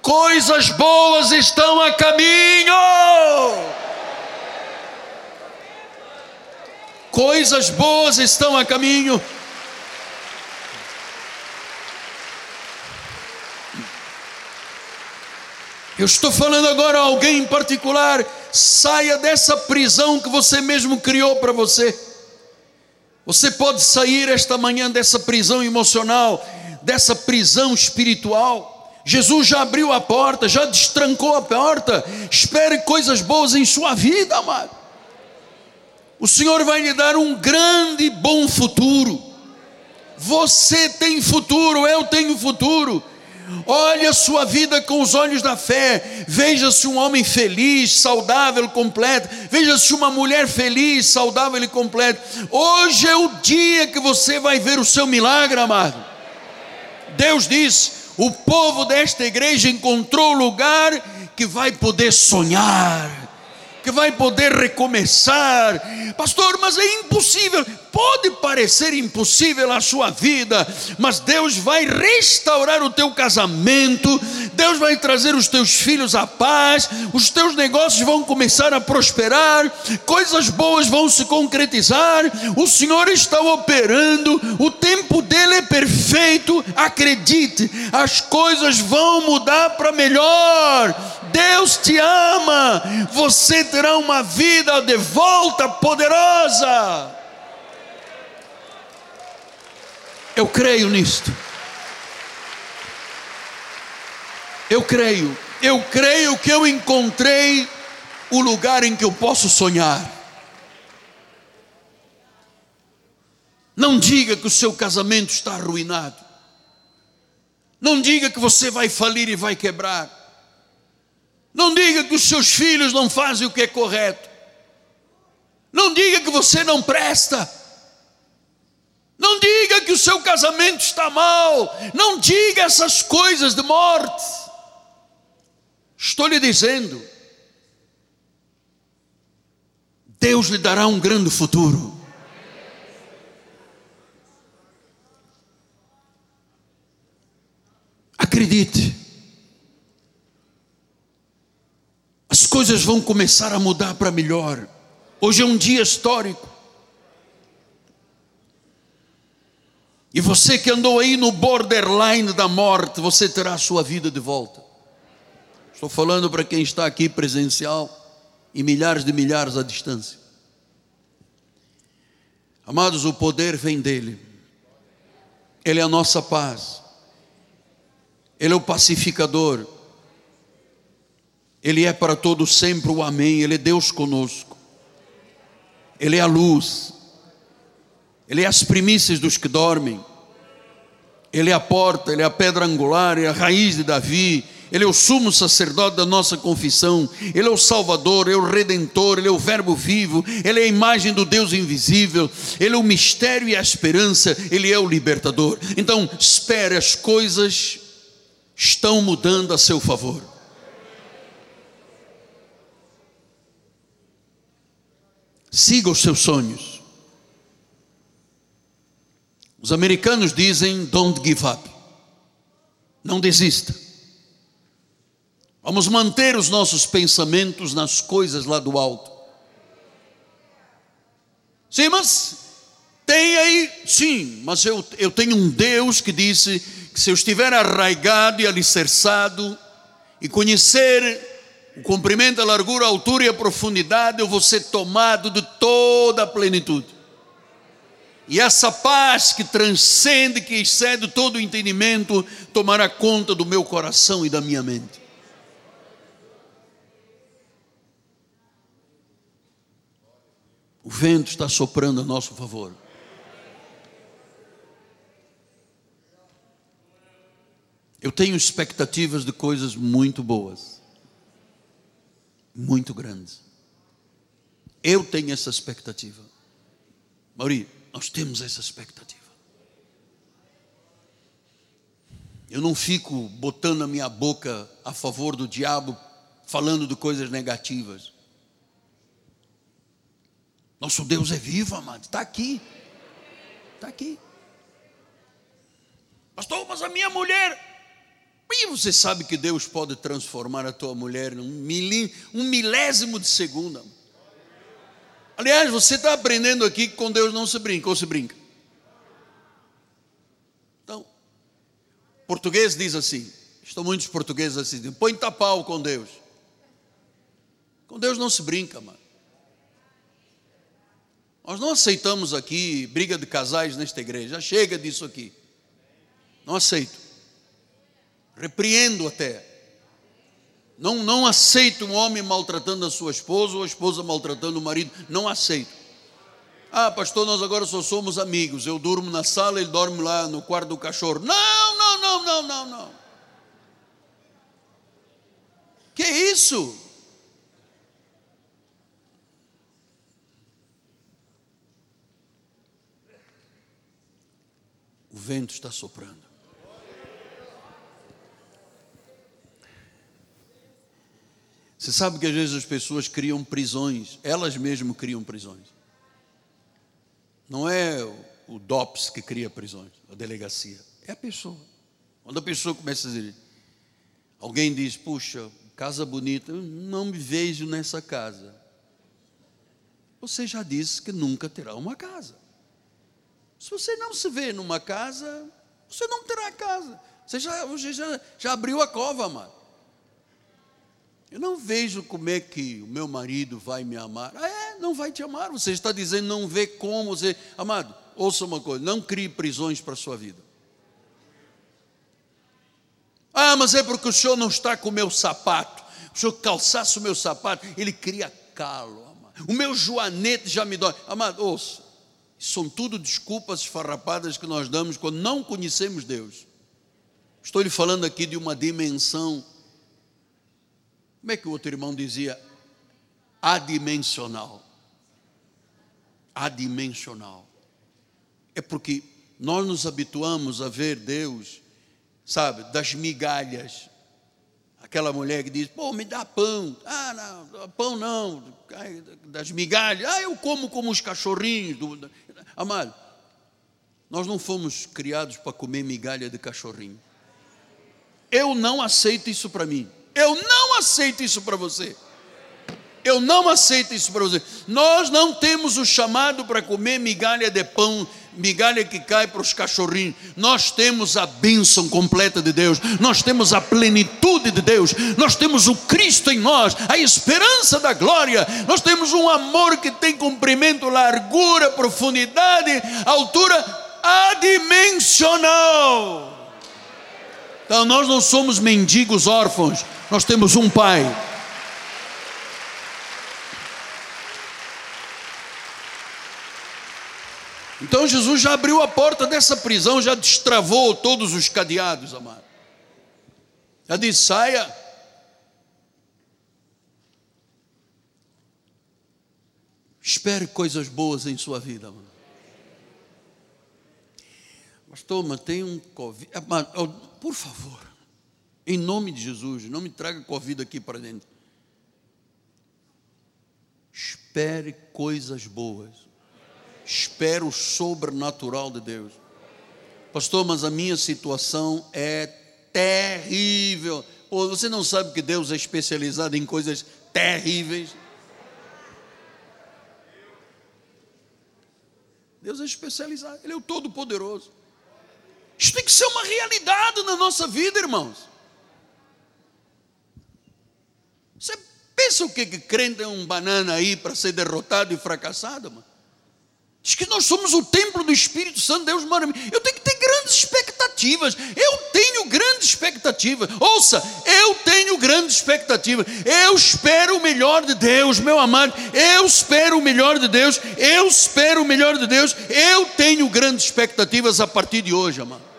Coisas boas estão a caminho. Coisas boas estão a caminho. Eu estou falando agora a alguém em particular Saia dessa prisão que você mesmo criou para você. Você pode sair esta manhã dessa prisão emocional, dessa prisão espiritual. Jesus já abriu a porta, já destrancou a porta. Espere coisas boas em sua vida, amado. O Senhor vai lhe dar um grande e bom futuro. Você tem futuro, eu tenho futuro. Olhe a sua vida com os olhos da fé. Veja-se um homem feliz, saudável, completo. Veja-se uma mulher feliz, saudável e completa. Hoje é o dia que você vai ver o seu milagre, amado. Deus diz: o povo desta igreja encontrou lugar que vai poder sonhar, que vai poder recomeçar. Pastor, mas é impossível. Pode parecer impossível a sua vida, mas Deus vai restaurar o teu casamento, Deus vai trazer os teus filhos à paz, os teus negócios vão começar a prosperar, coisas boas vão se concretizar. O Senhor está operando, o tempo dele é perfeito. Acredite, as coisas vão mudar para melhor. Deus te ama, você terá uma vida de volta poderosa. Eu creio nisto. Eu creio, eu creio que eu encontrei o lugar em que eu posso sonhar. Não diga que o seu casamento está arruinado. Não diga que você vai falir e vai quebrar. Não diga que os seus filhos não fazem o que é correto. Não diga que você não presta. Não diga que o seu casamento está mal. Não diga essas coisas de morte. Estou lhe dizendo. Deus lhe dará um grande futuro. Acredite. Coisas vão começar a mudar para melhor. Hoje é um dia histórico. E você que andou aí no borderline da morte, você terá a sua vida de volta. Estou falando para quem está aqui presencial e milhares de milhares à distância. Amados, o poder vem dele. Ele é a nossa paz. Ele é o pacificador. Ele é para todos sempre o Amém. Ele é Deus conosco. Ele é a luz. Ele é as primícias dos que dormem. Ele é a porta, ele é a pedra angular, ele é a raiz de Davi, ele é o sumo sacerdote da nossa confissão, ele é o Salvador, ele é o Redentor, ele é o Verbo vivo, ele é a imagem do Deus invisível, ele é o mistério e a esperança, ele é o libertador. Então, espere, as coisas estão mudando a seu favor. Siga os seus sonhos. Os americanos dizem don't give up. Não desista. Vamos manter os nossos pensamentos nas coisas lá do alto. Sim, mas tem aí, sim, mas eu, eu tenho um Deus que disse que se eu estiver arraigado e alicerçado e conhecer o comprimento, a largura, a altura e a profundidade, eu vou ser tomado de toda a plenitude. E essa paz que transcende, que excede todo o entendimento, tomará conta do meu coração e da minha mente. O vento está soprando a nosso favor. Eu tenho expectativas de coisas muito boas muito grandes. Eu tenho essa expectativa. Mauri, nós temos essa expectativa. Eu não fico botando a minha boca a favor do diabo, falando de coisas negativas. Nosso Deus é vivo, amado, está aqui. Está aqui. Pastor, mas a minha mulher, e você sabe que Deus pode transformar a tua mulher num milim, um milésimo de segundo. Aliás, você está aprendendo aqui que com Deus não se brinca, ou se brinca. Então, português diz assim, estão muitos portugueses assim, põe tapau com Deus. Com Deus não se brinca, mano. Nós não aceitamos aqui briga de casais nesta igreja, já chega disso aqui. Não aceito repreendo até. Não, não aceito um homem maltratando a sua esposa ou a esposa maltratando o marido. Não aceito. Ah, pastor, nós agora só somos amigos. Eu durmo na sala, ele dorme lá no quarto do cachorro. Não, não, não, não, não, não. Que isso? O vento está soprando. Você sabe que às vezes as pessoas criam prisões, elas mesmas criam prisões. Não é o DOPS que cria prisões, a delegacia, é a pessoa. Quando a pessoa começa a dizer, alguém diz, puxa, casa bonita, não me vejo nessa casa. Você já disse que nunca terá uma casa. Se você não se vê numa casa, você não terá casa. Você já, você já, já abriu a cova, amado. Eu não vejo como é que o meu marido vai me amar. Ah, é, não vai te amar. Você está dizendo, não vê como você. Amado, ouça uma coisa: não crie prisões para a sua vida. Ah, mas é porque o senhor não está com o meu sapato. O senhor calçasse o meu sapato, ele cria calo. Amado. O meu joanete já me dói. Amado, ouça. São tudo desculpas esfarrapadas que nós damos quando não conhecemos Deus. Estou lhe falando aqui de uma dimensão como é que o outro irmão dizia? Adimensional. Adimensional. É porque nós nos habituamos a ver Deus, sabe, das migalhas. Aquela mulher que diz, pô, me dá pão. Ah, não, pão não, das migalhas. Ah, eu como como os cachorrinhos. Do... Amado, nós não fomos criados para comer migalha de cachorrinho. Eu não aceito isso para mim. Eu não aceito isso para você. Eu não aceito isso para você. Nós não temos o chamado para comer migalha de pão, migalha que cai para os cachorrinhos. Nós temos a bênção completa de Deus, nós temos a plenitude de Deus, nós temos o Cristo em nós, a esperança da glória, nós temos um amor que tem comprimento, largura, profundidade, altura adimensional. Então nós não somos mendigos órfãos, nós temos um Pai Então Jesus já abriu a porta dessa prisão, já destravou todos os cadeados, amado. Já disse: saia. Espere coisas boas em sua vida, amado. Pastor, mas tem um Covid. Por favor, em nome de Jesus, não me traga Covid aqui para dentro. Espere coisas boas espero o sobrenatural de Deus. Pastor, mas a minha situação é terrível. Pô, você não sabe que Deus é especializado em coisas terríveis? Deus é especializado, Ele é o Todo-Poderoso. Isso tem que ser uma realidade na nossa vida, irmãos. Você pensa o que, que crente é um banana aí para ser derrotado e fracassado, mano? Diz que nós somos o templo do Espírito Santo, Deus mora Eu tenho que ter grandes expectativas. Eu tenho grandes expectativas. Ouça, eu tenho grandes expectativas. Eu espero o melhor de Deus, meu amado. Eu espero o melhor de Deus. Eu espero o melhor de Deus. Eu tenho grandes expectativas a partir de hoje, amado.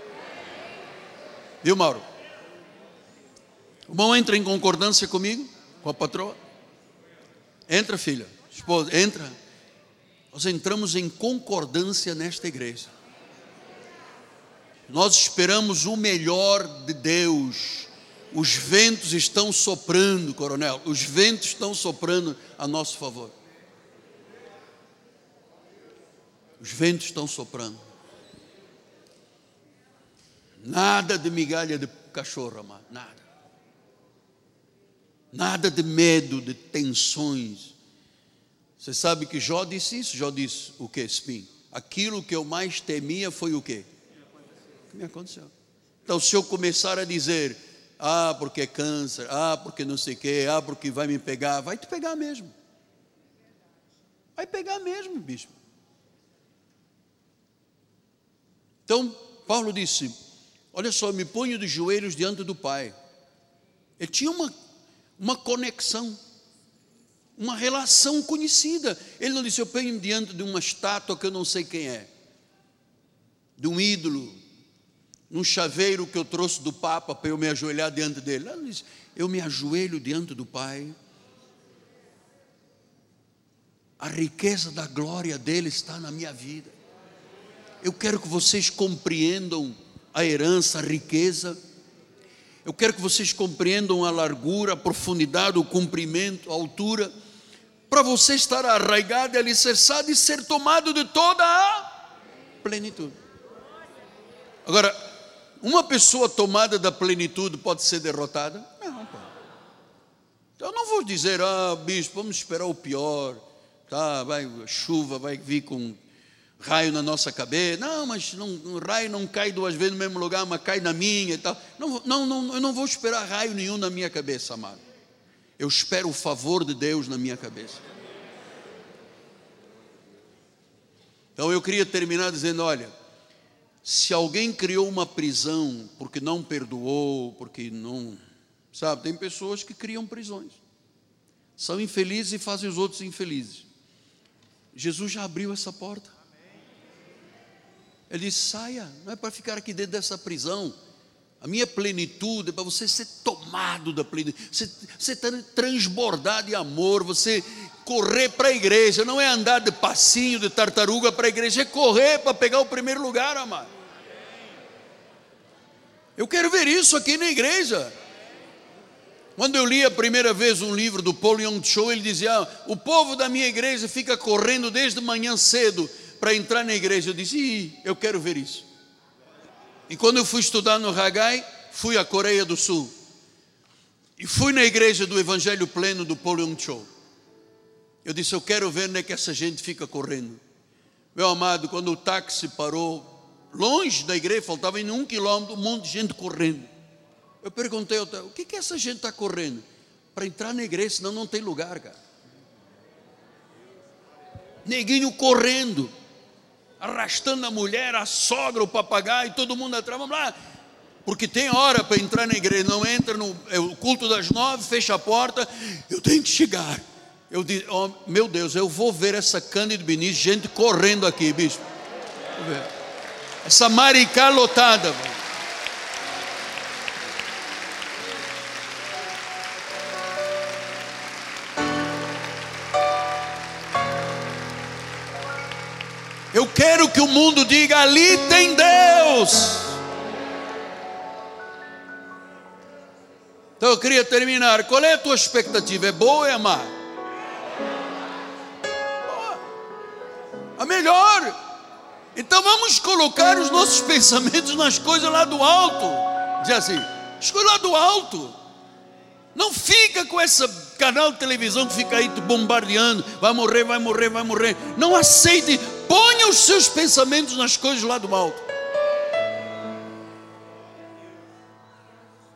Viu, Mauro? O bom entra em concordância comigo, com a patroa? Entra, filha. Esposa, entra. Nós entramos em concordância nesta igreja. Nós esperamos o melhor de Deus. Os ventos estão soprando, coronel. Os ventos estão soprando a nosso favor. Os ventos estão soprando. Nada de migalha de cachorro, amado. Nada. Nada de medo, de tensões você sabe que Jó disse isso? Jó disse o que, Spin? Aquilo que eu mais temia foi o quê? O que me aconteceu. Então, se eu começar a dizer, ah, porque é câncer, ah, porque não sei o quê, ah, porque vai me pegar, vai te pegar mesmo. Vai pegar mesmo, bispo. Então, Paulo disse: Olha só, me ponho de joelhos diante do Pai. Ele tinha uma, uma conexão uma relação conhecida. Ele não disse: Eu ponho diante de uma estátua que eu não sei quem é, de um ídolo, num chaveiro que eu trouxe do Papa para eu me ajoelhar diante dele. Ele disse: Eu me ajoelho diante do Pai. A riqueza da glória dele está na minha vida. Eu quero que vocês compreendam a herança, a riqueza. Eu quero que vocês compreendam a largura, a profundidade, o comprimento, a altura para você estar arraigado e alicerçado e ser tomado de toda a plenitude. Agora, uma pessoa tomada da plenitude pode ser derrotada? Não, pô. Então eu não vou dizer, ah, bispo, vamos esperar o pior, tá, vai, chuva vai vir com raio na nossa cabeça. Não, mas não, um raio não cai duas vezes no mesmo lugar, mas cai na minha e tal. Não, não, não, eu não vou esperar raio nenhum na minha cabeça, amado. Eu espero o favor de Deus na minha cabeça. Então eu queria terminar dizendo: olha, se alguém criou uma prisão porque não perdoou, porque não. Sabe, tem pessoas que criam prisões, são infelizes e fazem os outros infelizes. Jesus já abriu essa porta. Ele disse: saia, não é para ficar aqui dentro dessa prisão. A minha plenitude é para você ser tomado da plenitude, você, você transbordar de amor, você correr para a igreja, não é andar de passinho de tartaruga para a igreja, é correr para pegar o primeiro lugar, amado. Eu quero ver isso aqui na igreja. Quando eu li a primeira vez um livro do Paul Young Cho, ele dizia: ah, O povo da minha igreja fica correndo desde manhã cedo para entrar na igreja. Eu disse: eu quero ver isso. E quando eu fui estudar no Hagai, fui à Coreia do Sul. E fui na igreja do Evangelho Pleno do Paul Young Cho. Eu disse: Eu quero ver onde é que essa gente fica correndo. Meu amado, quando o táxi parou, longe da igreja, faltava em um quilômetro, um monte de gente correndo. Eu perguntei: O que, que essa gente está correndo? Para entrar na igreja, senão não tem lugar, cara. Neguinho correndo, arrastando a mulher, a sogra, o papagaio, todo mundo atrás. Vamos lá, porque tem hora para entrar na igreja, não entra no é o culto das nove, fecha a porta, eu tenho que chegar. Eu disse, oh, meu Deus, eu vou ver essa Cândido Benício, gente correndo aqui, bispo. Essa maricá lotada. Eu mundo diga: ali tem Deus. Então eu queria terminar. Qual é a tua expectativa? É boa ou é má? Boa. A melhor. Então vamos colocar os nossos pensamentos nas coisas lá do alto. Diz assim: escolha lá do alto. Não fica com esse canal de televisão que fica aí te bombardeando. Vai morrer, vai morrer, vai morrer. Não aceite. Ponha os seus pensamentos nas coisas lá do alto.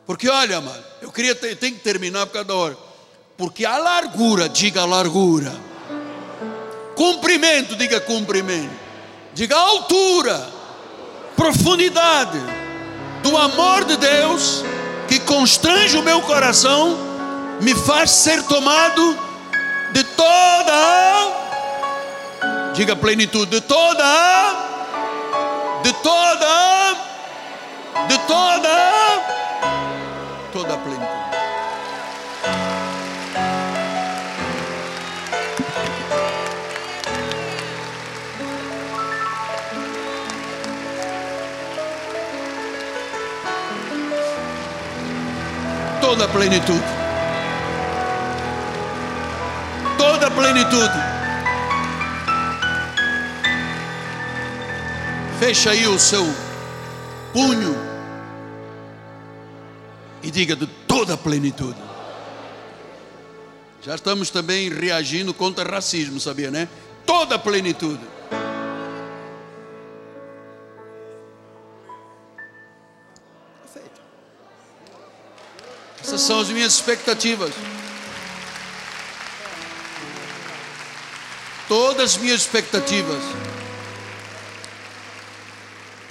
Porque olha, mano, eu queria ter, tem que terminar por causa da hora. Porque a largura, diga largura. Comprimento, diga comprimento. Diga altura, profundidade do amor de Deus que constrange o meu coração, me faz ser tomado de toda a, diga plenitude, de toda de toda de toda toda plenitude. Toda plenitude. Toda plenitude. Fecha aí o seu punho e diga de toda a plenitude. Já estamos também reagindo contra racismo, sabia, né? Toda a plenitude. Perfeito. Essas são as minhas expectativas. Todas as minhas expectativas.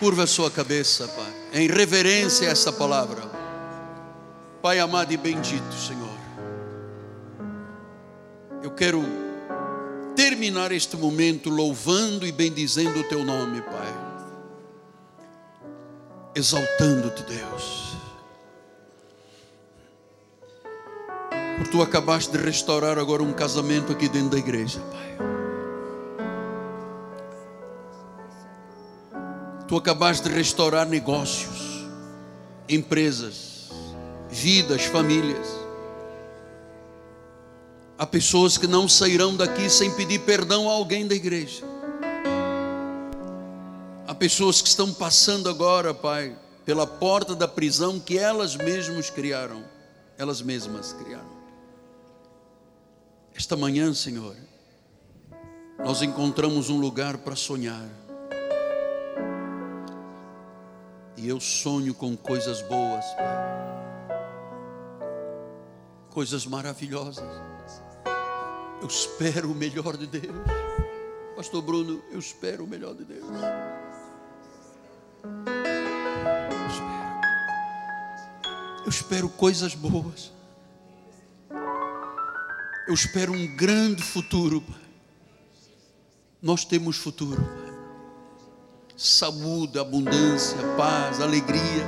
Curva a sua cabeça, Pai, em reverência a essa palavra. Pai amado e bendito, Senhor. Eu quero terminar este momento louvando e bendizendo o Teu nome, Pai. Exaltando-te, Deus. Por Tu acabaste de restaurar agora um casamento aqui dentro da igreja, Pai. Tu acabaste de restaurar negócios, empresas vidas, famílias. Há pessoas que não sairão daqui sem pedir perdão a alguém da igreja. Há pessoas que estão passando agora, Pai, pela porta da prisão que elas mesmas criaram, elas mesmas criaram. Esta manhã, Senhor, nós encontramos um lugar para sonhar. E eu sonho com coisas boas, Pai coisas maravilhosas. Eu espero o melhor de Deus. Pastor Bruno, eu espero o melhor de Deus. Eu espero. Eu espero coisas boas. Eu espero um grande futuro. Nós temos futuro. Saúde, abundância, paz, alegria,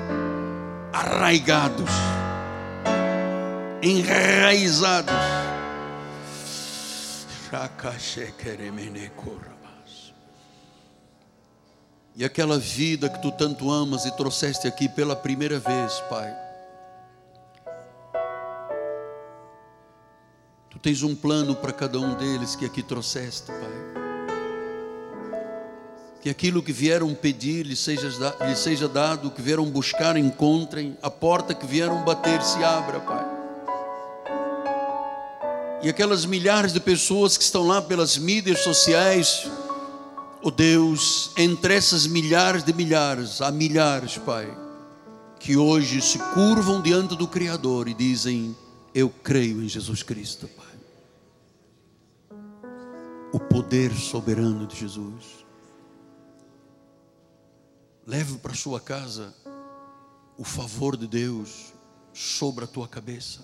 arraigados enraizados. E aquela vida que tu tanto amas e trouxeste aqui pela primeira vez, Pai. Tu tens um plano para cada um deles que aqui trouxeste, Pai. Que aquilo que vieram pedir lhe seja, lhe seja dado, que vieram buscar, encontrem, a porta que vieram bater se abra, Pai. E aquelas milhares de pessoas que estão lá pelas mídias sociais, oh Deus, entre essas milhares de milhares, há milhares, Pai, que hoje se curvam diante do Criador e dizem: Eu creio em Jesus Cristo, Pai. O poder soberano de Jesus. Leve para sua casa o favor de Deus sobre a tua cabeça.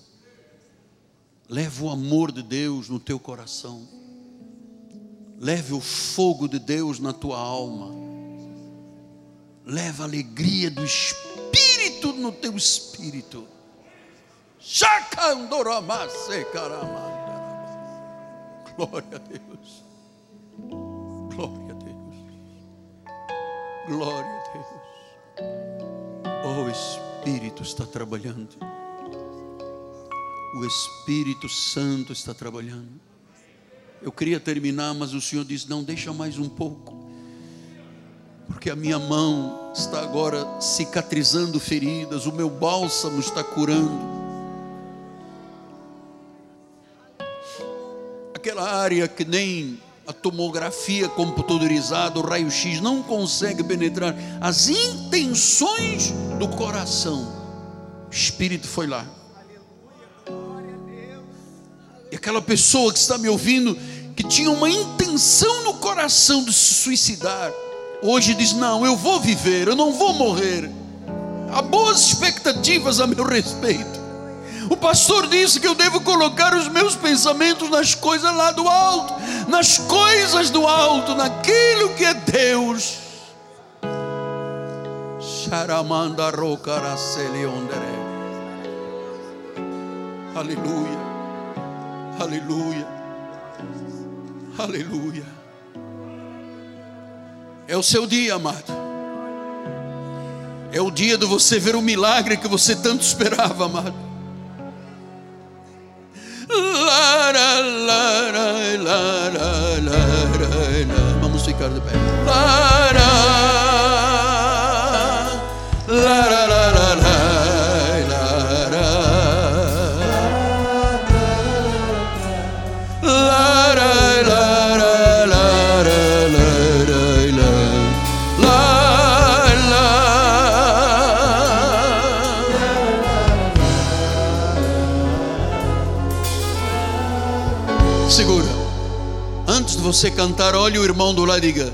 Leve o amor de Deus no teu coração. Leve o fogo de Deus na tua alma. Leve a alegria do Espírito no teu espírito. Glória a Deus. Glória a Deus. Glória a Deus. Oh, o Espírito está trabalhando. O Espírito Santo está trabalhando. Eu queria terminar, mas o Senhor disse: Não, deixa mais um pouco. Porque a minha mão está agora cicatrizando feridas, o meu bálsamo está curando. Aquela área que nem a tomografia computadorizada, o raio-x não consegue penetrar as intenções do coração. O Espírito foi lá. E aquela pessoa que está me ouvindo, que tinha uma intenção no coração de se suicidar, hoje diz: Não, eu vou viver, eu não vou morrer. Há boas expectativas a meu respeito. O pastor disse que eu devo colocar os meus pensamentos nas coisas lá do alto, nas coisas do alto, naquilo que é Deus. Aleluia, aleluia, aleluia. É o seu dia, amado. É o dia de você ver o milagre que você tanto esperava, amado. La la la la la la la la. Vamos ficar de pé. La la. Você cantar, olhe o irmão do lado e diga: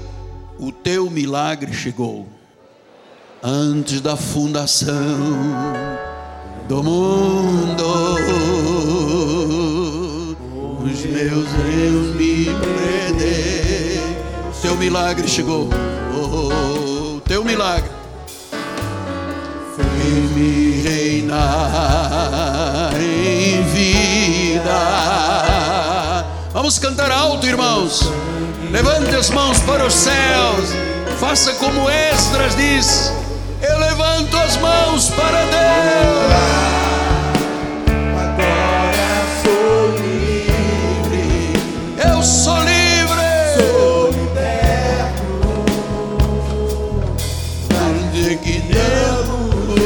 O teu milagre chegou antes da fundação do mundo. Os meus erros me prender. Teu milagre chegou. Oh, teu milagre. Foi me reinar em vida Vamos cantar alto, irmãos. Levante as mãos para os céus. Faça como Esdras diz: Eu levanto as mãos para Deus. Agora sou livre. Eu sou livre. Sou liberto. Onde que devo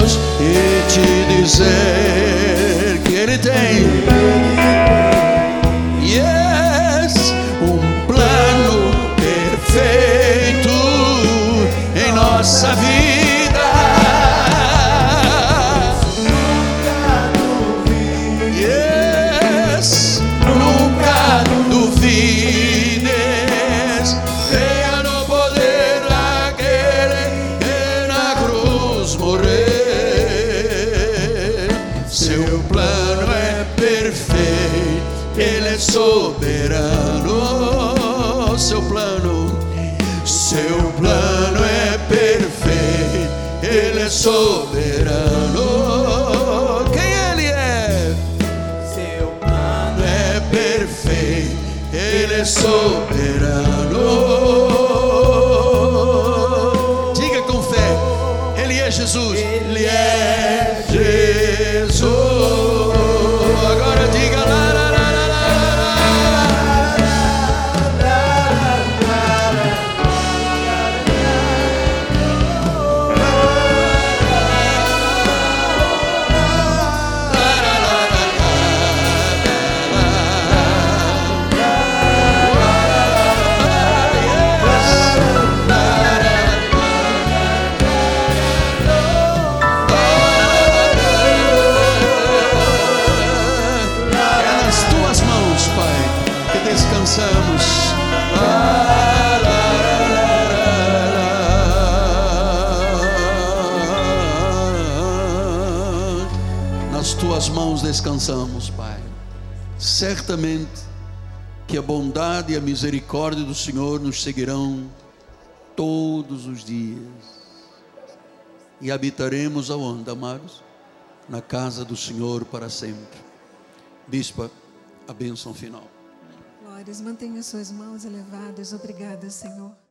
Deus te dizer tem. Soberano. Quem Ele é? Seu plano é perfeito, Ele é soberano. Certamente que a bondade e a misericórdia do Senhor nos seguirão todos os dias. E habitaremos aonde, amados? Na casa do Senhor para sempre. Bispa, a bênção final. Glórias, mantenha suas mãos elevadas. Obrigada, Senhor.